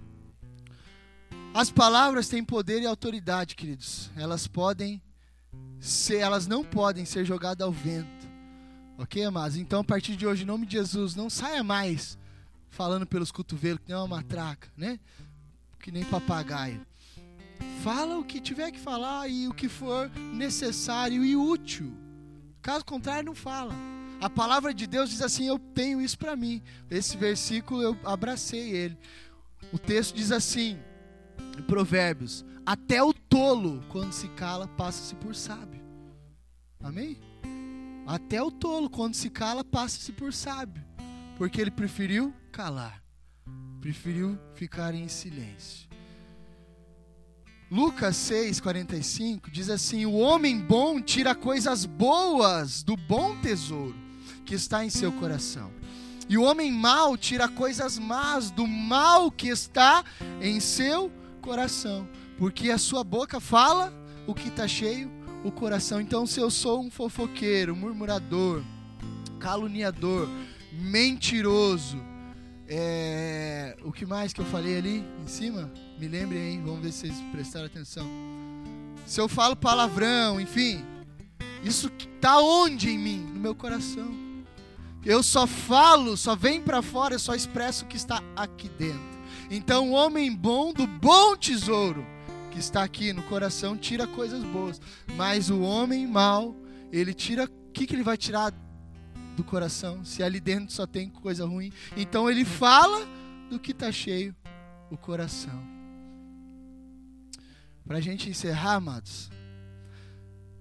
As palavras têm poder e autoridade, queridos. Elas podem ser, elas não podem ser jogadas ao vento. Ok, amados? Então, a partir de hoje, em nome de Jesus, não saia mais falando pelos cotovelos, que nem uma matraca, né? Que nem papagaio. Fala o que tiver que falar e o que for necessário e útil. Caso contrário, não fala. A palavra de Deus diz assim: Eu tenho isso para mim. Esse versículo eu abracei ele. O texto diz assim, em Provérbios: Até o tolo, quando se cala, passa-se por sábio. Amém? Até o tolo, quando se cala, passa-se por sábio. Porque ele preferiu calar, preferiu ficar em silêncio. Lucas 6,45 diz assim: O homem bom tira coisas boas do bom tesouro que está em seu coração. E o homem mau tira coisas más do mal que está em seu coração. Porque a sua boca fala o que está cheio o coração. Então, se eu sou um fofoqueiro, murmurador, caluniador, mentiroso, é... o que mais que eu falei ali em cima? Me lembrem aí, vamos ver se vocês prestaram atenção. Se eu falo palavrão, enfim, isso está onde em mim? No meu coração. Eu só falo, só vem para fora, eu só expresso o que está aqui dentro. Então, o homem bom do bom tesouro que está aqui no coração tira coisas boas, mas o homem mau, ele tira, o que, que ele vai tirar do coração? Se ali dentro só tem coisa ruim, então ele fala do que está cheio o coração. Para a gente encerrar, amados,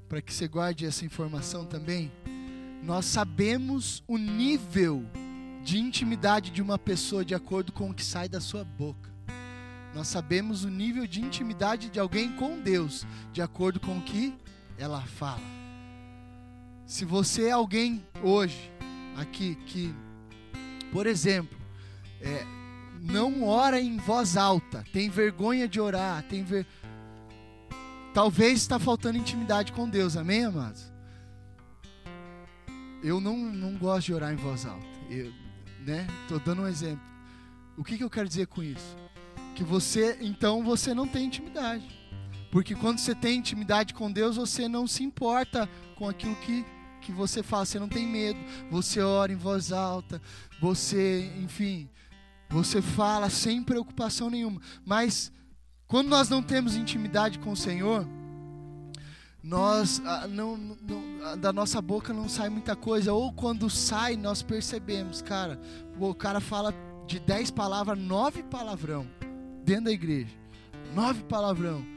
para que você guarde essa informação também, nós sabemos o nível de intimidade de uma pessoa de acordo com o que sai da sua boca. Nós sabemos o nível de intimidade de alguém com Deus, de acordo com o que ela fala. Se você é alguém hoje, aqui, que, por exemplo, é, não ora em voz alta, tem vergonha de orar, tem ver... talvez está faltando intimidade com Deus, amém, amados? Eu não, não gosto de orar em voz alta, eu, né? Tô dando um exemplo. O que, que eu quero dizer com isso? Que você, então, você não tem intimidade. Porque quando você tem intimidade com Deus, você não se importa com aquilo que, que você fala, você não tem medo, você ora em voz alta, você, enfim, você fala sem preocupação nenhuma. Mas quando nós não temos intimidade com o Senhor, nós ah, não, não, da nossa boca não sai muita coisa, ou quando sai, nós percebemos, cara, o cara fala de dez palavras, nove palavrão dentro da igreja. Nove palavrão.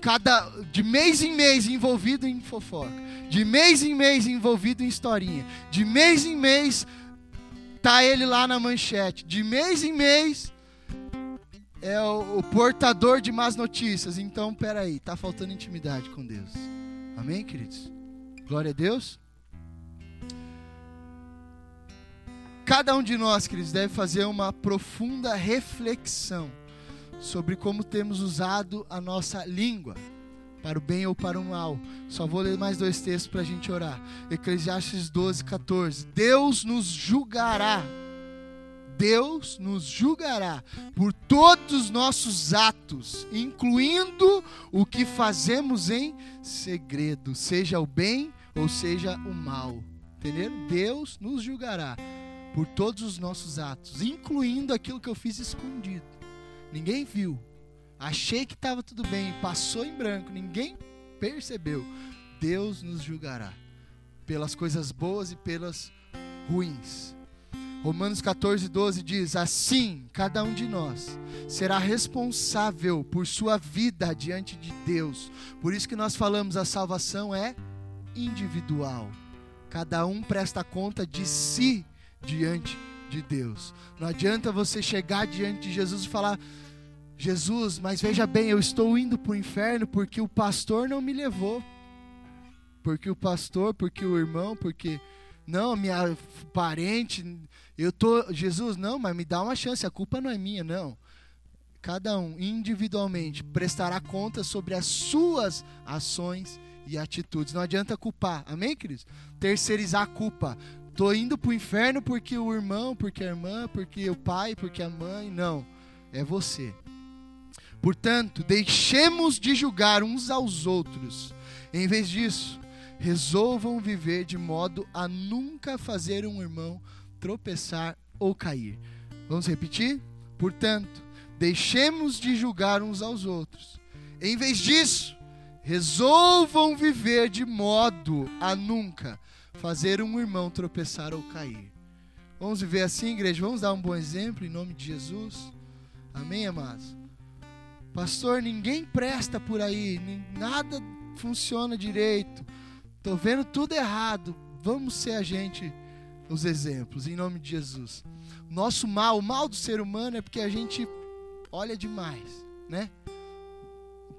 Cada, de mês em mês envolvido em fofoca. De mês em mês envolvido em historinha. De mês em mês tá ele lá na manchete. De mês em mês é o, o portador de más notícias. Então, peraí, tá faltando intimidade com Deus. Amém, queridos? Glória a Deus. Cada um de nós, queridos, deve fazer uma profunda reflexão sobre como temos usado a nossa língua para o bem ou para o mal. Só vou ler mais dois textos para a gente orar. Eclesiastes 12, 14. Deus nos julgará. Deus nos julgará por todos os nossos atos, incluindo o que fazemos em segredo, seja o bem ou seja o mal. Entenderam? Deus nos julgará por todos os nossos atos, incluindo aquilo que eu fiz escondido. Ninguém viu, Achei que estava tudo bem, passou em branco, ninguém percebeu. Deus nos julgará pelas coisas boas e pelas ruins. Romanos 14, 12 diz: Assim, cada um de nós será responsável por sua vida diante de Deus. Por isso que nós falamos: a salvação é individual. Cada um presta conta de si diante de Deus. Não adianta você chegar diante de Jesus e falar: Jesus, mas veja bem, eu estou indo para o inferno porque o pastor não me levou. Porque o pastor, porque o irmão, porque. Não, minha parente, eu tô. Jesus, não, mas me dá uma chance, a culpa não é minha, não. Cada um individualmente prestará conta sobre as suas ações e atitudes. Não adianta culpar, amém, queridos? Terceirizar a culpa. Tô indo para o inferno porque o irmão, porque a irmã, porque o pai, porque a mãe. Não, é você. Portanto, deixemos de julgar uns aos outros. Em vez disso, resolvam viver de modo a nunca fazer um irmão tropeçar ou cair. Vamos repetir? Portanto, deixemos de julgar uns aos outros. Em vez disso, resolvam viver de modo a nunca fazer um irmão tropeçar ou cair. Vamos viver assim, igreja? Vamos dar um bom exemplo em nome de Jesus? Amém, amados? Pastor, ninguém presta por aí, nada funciona direito. Tô vendo tudo errado. Vamos ser a gente os exemplos, em nome de Jesus. Nosso mal, o mal do ser humano é porque a gente olha demais, né?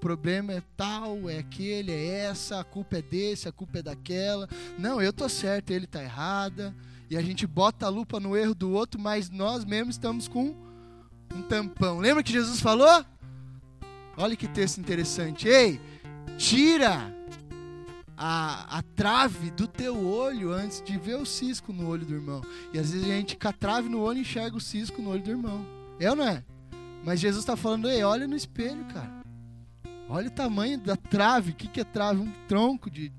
Problema é tal, é aquele, é essa, a culpa é desse, a culpa é daquela. Não, eu tô certo, ele tá errada. E a gente bota a lupa no erro do outro, mas nós mesmos estamos com um tampão. Lembra que Jesus falou? Olha que texto interessante. Ei, tira a, a trave do teu olho antes de ver o cisco no olho do irmão. E às vezes a gente com a trave no olho enxerga o cisco no olho do irmão. É ou não é? Mas Jesus está falando, ei, olha no espelho, cara. Olha o tamanho da trave. O que, que é trave? Um tronco de.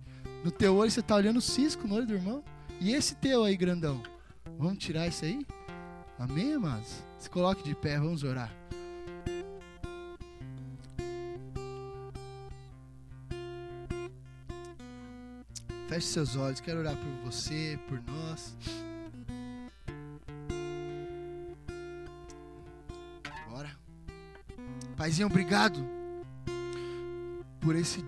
No teu olho você está olhando o cisco no olho do irmão. E esse teu aí, grandão? Vamos tirar isso aí? Amém, amados? Se coloque de pé, vamos orar. Feche seus olhos, quero orar por você, por nós. Bora. Paizinho, obrigado por esse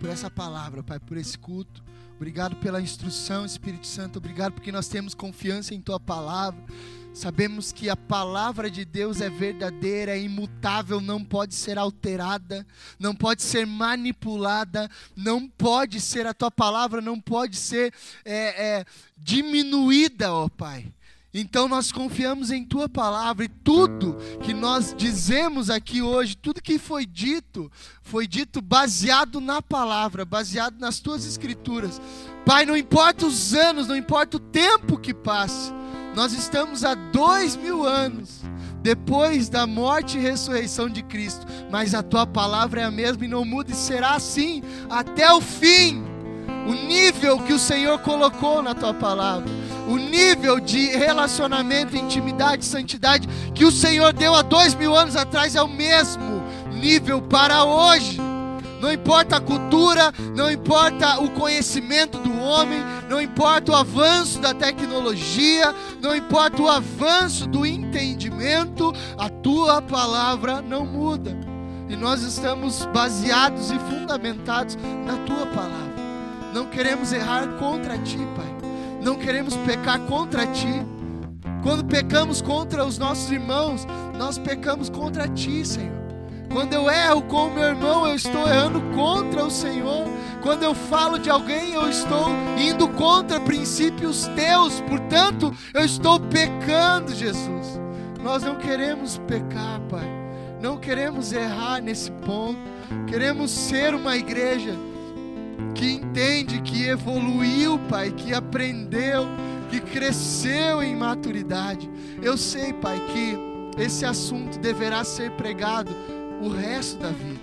por essa palavra, Pai, por esse culto. Obrigado pela instrução, Espírito Santo. Obrigado porque nós temos confiança em tua palavra. Sabemos que a palavra de Deus é verdadeira, é imutável, não pode ser alterada, não pode ser manipulada, não pode ser, a tua palavra não pode ser é, é, diminuída, ó Pai. Então nós confiamos em tua palavra e tudo que nós dizemos aqui hoje, tudo que foi dito, foi dito baseado na palavra, baseado nas tuas escrituras. Pai, não importa os anos, não importa o tempo que passe, nós estamos há dois mil anos depois da morte e ressurreição de Cristo, mas a tua palavra é a mesma e não muda e será assim até o fim. O nível que o Senhor colocou na tua palavra, o nível de relacionamento, intimidade, santidade que o Senhor deu há dois mil anos atrás é o mesmo nível para hoje. Não importa a cultura, não importa o conhecimento do homem, não importa o avanço da tecnologia, não importa o avanço do entendimento, a tua palavra não muda. E nós estamos baseados e fundamentados na tua palavra. Não queremos errar contra ti, Pai. Não queremos pecar contra ti. Quando pecamos contra os nossos irmãos, nós pecamos contra ti, Senhor. Quando eu erro com o meu irmão, eu estou errando contra o Senhor. Quando eu falo de alguém, eu estou indo contra princípios teus. Portanto, eu estou pecando, Jesus. Nós não queremos pecar, Pai. Não queremos errar nesse ponto. Queremos ser uma igreja que entende, que evoluiu, Pai, que aprendeu, que cresceu em maturidade. Eu sei, Pai, que esse assunto deverá ser pregado o resto da vida.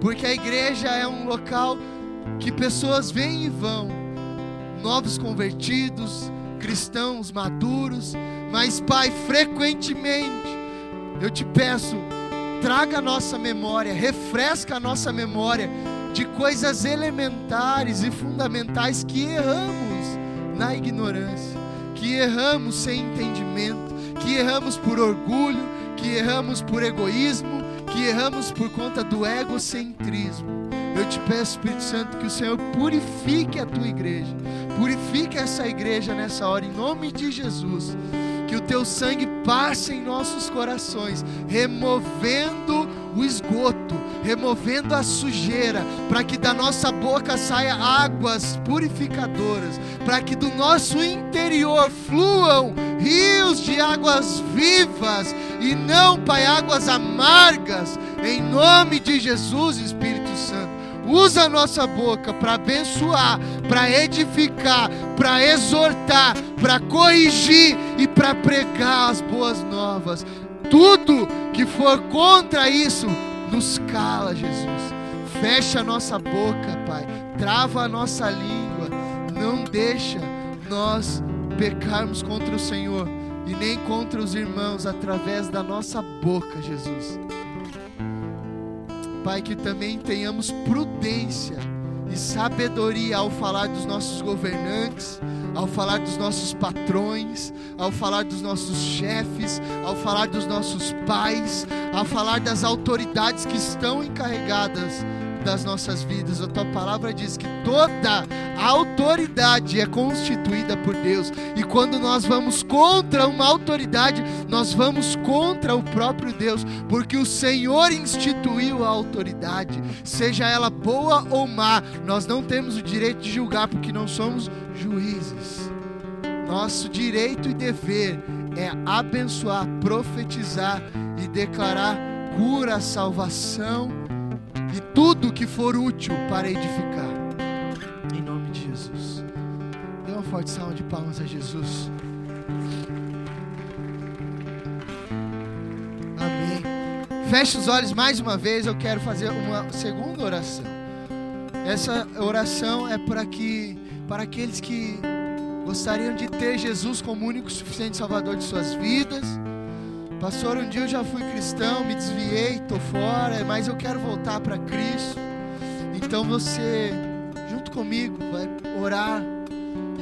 Porque a igreja é um local que pessoas vêm e vão, novos convertidos, cristãos maduros, mas Pai, frequentemente eu te peço, traga a nossa memória, refresca a nossa memória de coisas elementares e fundamentais que erramos na ignorância, que erramos sem entendimento, que erramos por orgulho, que erramos por egoísmo, que erramos por conta do egocentrismo. Eu te peço, Espírito Santo, que o Senhor purifique a tua igreja, purifique essa igreja nessa hora, em nome de Jesus. Que o teu sangue passe em nossos corações, removendo o esgoto, removendo a sujeira, para que da nossa boca saia águas purificadoras, para que do nosso interior fluam rios de águas vivas e não, Pai, águas amargas, em nome de Jesus, Espírito Santo. Usa a nossa boca para abençoar, para edificar, para exortar, para corrigir e para pregar as boas novas. Tudo que for contra isso, nos cala, Jesus. Fecha a nossa boca, Pai. Trava a nossa língua. Não deixa nós pecarmos contra o Senhor e nem contra os irmãos através da nossa boca, Jesus. Pai, que também tenhamos prudência e sabedoria ao falar dos nossos governantes, ao falar dos nossos patrões, ao falar dos nossos chefes, ao falar dos nossos pais, ao falar das autoridades que estão encarregadas das nossas vidas. A tua palavra diz que toda autoridade é constituída por Deus. E quando nós vamos contra uma autoridade, nós vamos contra o próprio Deus, porque o Senhor instituiu a autoridade, seja ela boa ou má. Nós não temos o direito de julgar porque não somos juízes. Nosso direito e dever é abençoar, profetizar e declarar cura, salvação e tudo que for útil para edificar. Em nome de Jesus. Dê uma forte salva de palmas a Jesus. Amém. Feche os olhos mais uma vez. Eu quero fazer uma segunda oração. Essa oração é para que para aqueles que gostariam de ter Jesus como único suficiente Salvador de suas vidas Pastor, um dia eu já fui cristão, me desviei, estou fora, mas eu quero voltar para Cristo. Então você, junto comigo, vai orar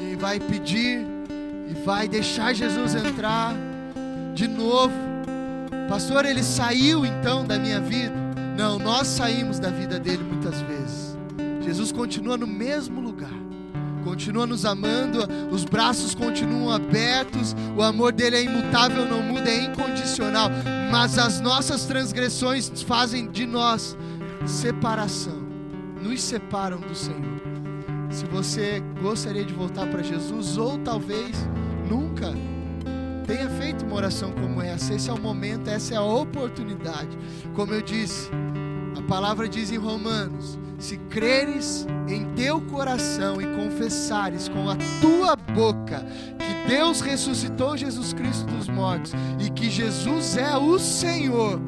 e vai pedir e vai deixar Jesus entrar de novo. Pastor, ele saiu então da minha vida? Não, nós saímos da vida dele muitas vezes. Jesus continua no mesmo lugar continua nos amando, os braços continuam abertos, o amor dele é imutável, não muda, é incondicional, mas as nossas transgressões fazem de nós separação, nos separam do Senhor. Se você gostaria de voltar para Jesus, ou talvez nunca tenha feito uma oração como essa, esse é o momento, essa é a oportunidade. Como eu disse, a palavra diz em Romanos: se creres em teu coração e confessares com a tua boca que Deus ressuscitou Jesus Cristo dos mortos e que Jesus é o Senhor,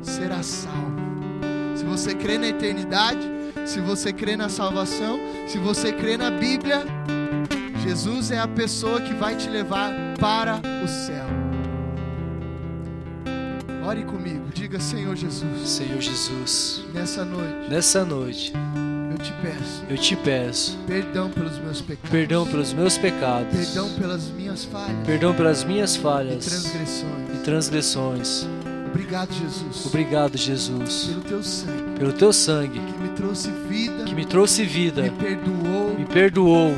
serás salvo. Se você crê na eternidade, se você crê na salvação, se você crê na Bíblia, Jesus é a pessoa que vai te levar para o céu. Ore comigo, diga Senhor Jesus. Senhor Jesus, Nessa noite, nessa noite eu te peço eu te peço perdão pelos meus pecados. perdão pelos meus pecados, Perdão pelas minhas falhas perdão pelas minhas e falhas transgressões. e transgressões. Obrigado, Jesus, Obrigado, Jesus, pelo teu sangue pelo teu sangue que me trouxe vida, que me trouxe vida, me perdoou. me perdoou.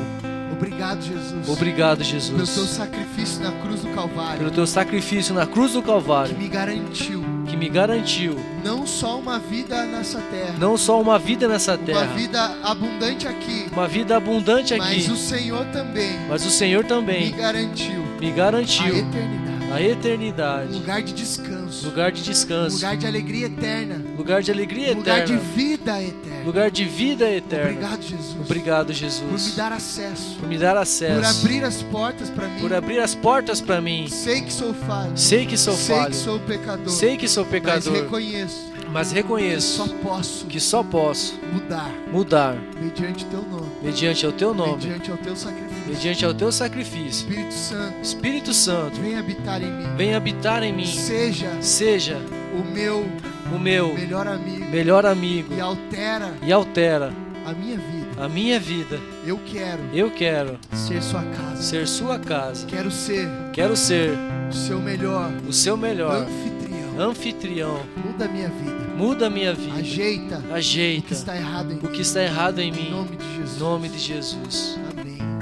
Obrigado, Jesus. Obrigado, Pelo teu Jesus, sacrifício na cruz do Calvário, pelo teu sacrifício na cruz do que Calvário, me garantiu que me garantiu. não só uma vida nessa terra, não só uma vida nessa uma terra, vida abundante aqui, uma vida abundante mas o aqui, Senhor também mas o Senhor me também garantiu me a garantiu eternidade, a eternidade, lugar de descanso, lugar de descanso, lugar de alegria eterna, lugar de alegria um lugar de eterna, vida eterna. lugar de vida eterna. Obrigado, Jesus. Obrigado, por me Jesus, dar acesso, por me dar por acesso, abrir as portas para mim. por abrir as portas para mim. Sei que sou falho, Sei que sou sei falho, que sou pecador, sei que sou mas pecador, reconheço mas que reconheço só posso que só posso mudar mudar mediante teu nome, mediante o teu nome, mediante o teu sacrifício. Mediante o teu sacrifício. Espírito Santo, Espírito Santo, vem habitar em mim. vem habitar em mim. Seja Seja o meu o meu melhor amigo melhor amigo e altera e altera a minha vida. a minha vida. Eu quero Eu quero ser sua casa. ser sua casa. Quero ser Quero ser o seu melhor o seu melhor anfitrião. anfitrião. Muda a minha vida. Muda a minha vida. Ajeita o que Ajeita está errado em o mim. que está errado em Em mim. nome de Em Jesus. nome de Jesus. Amém.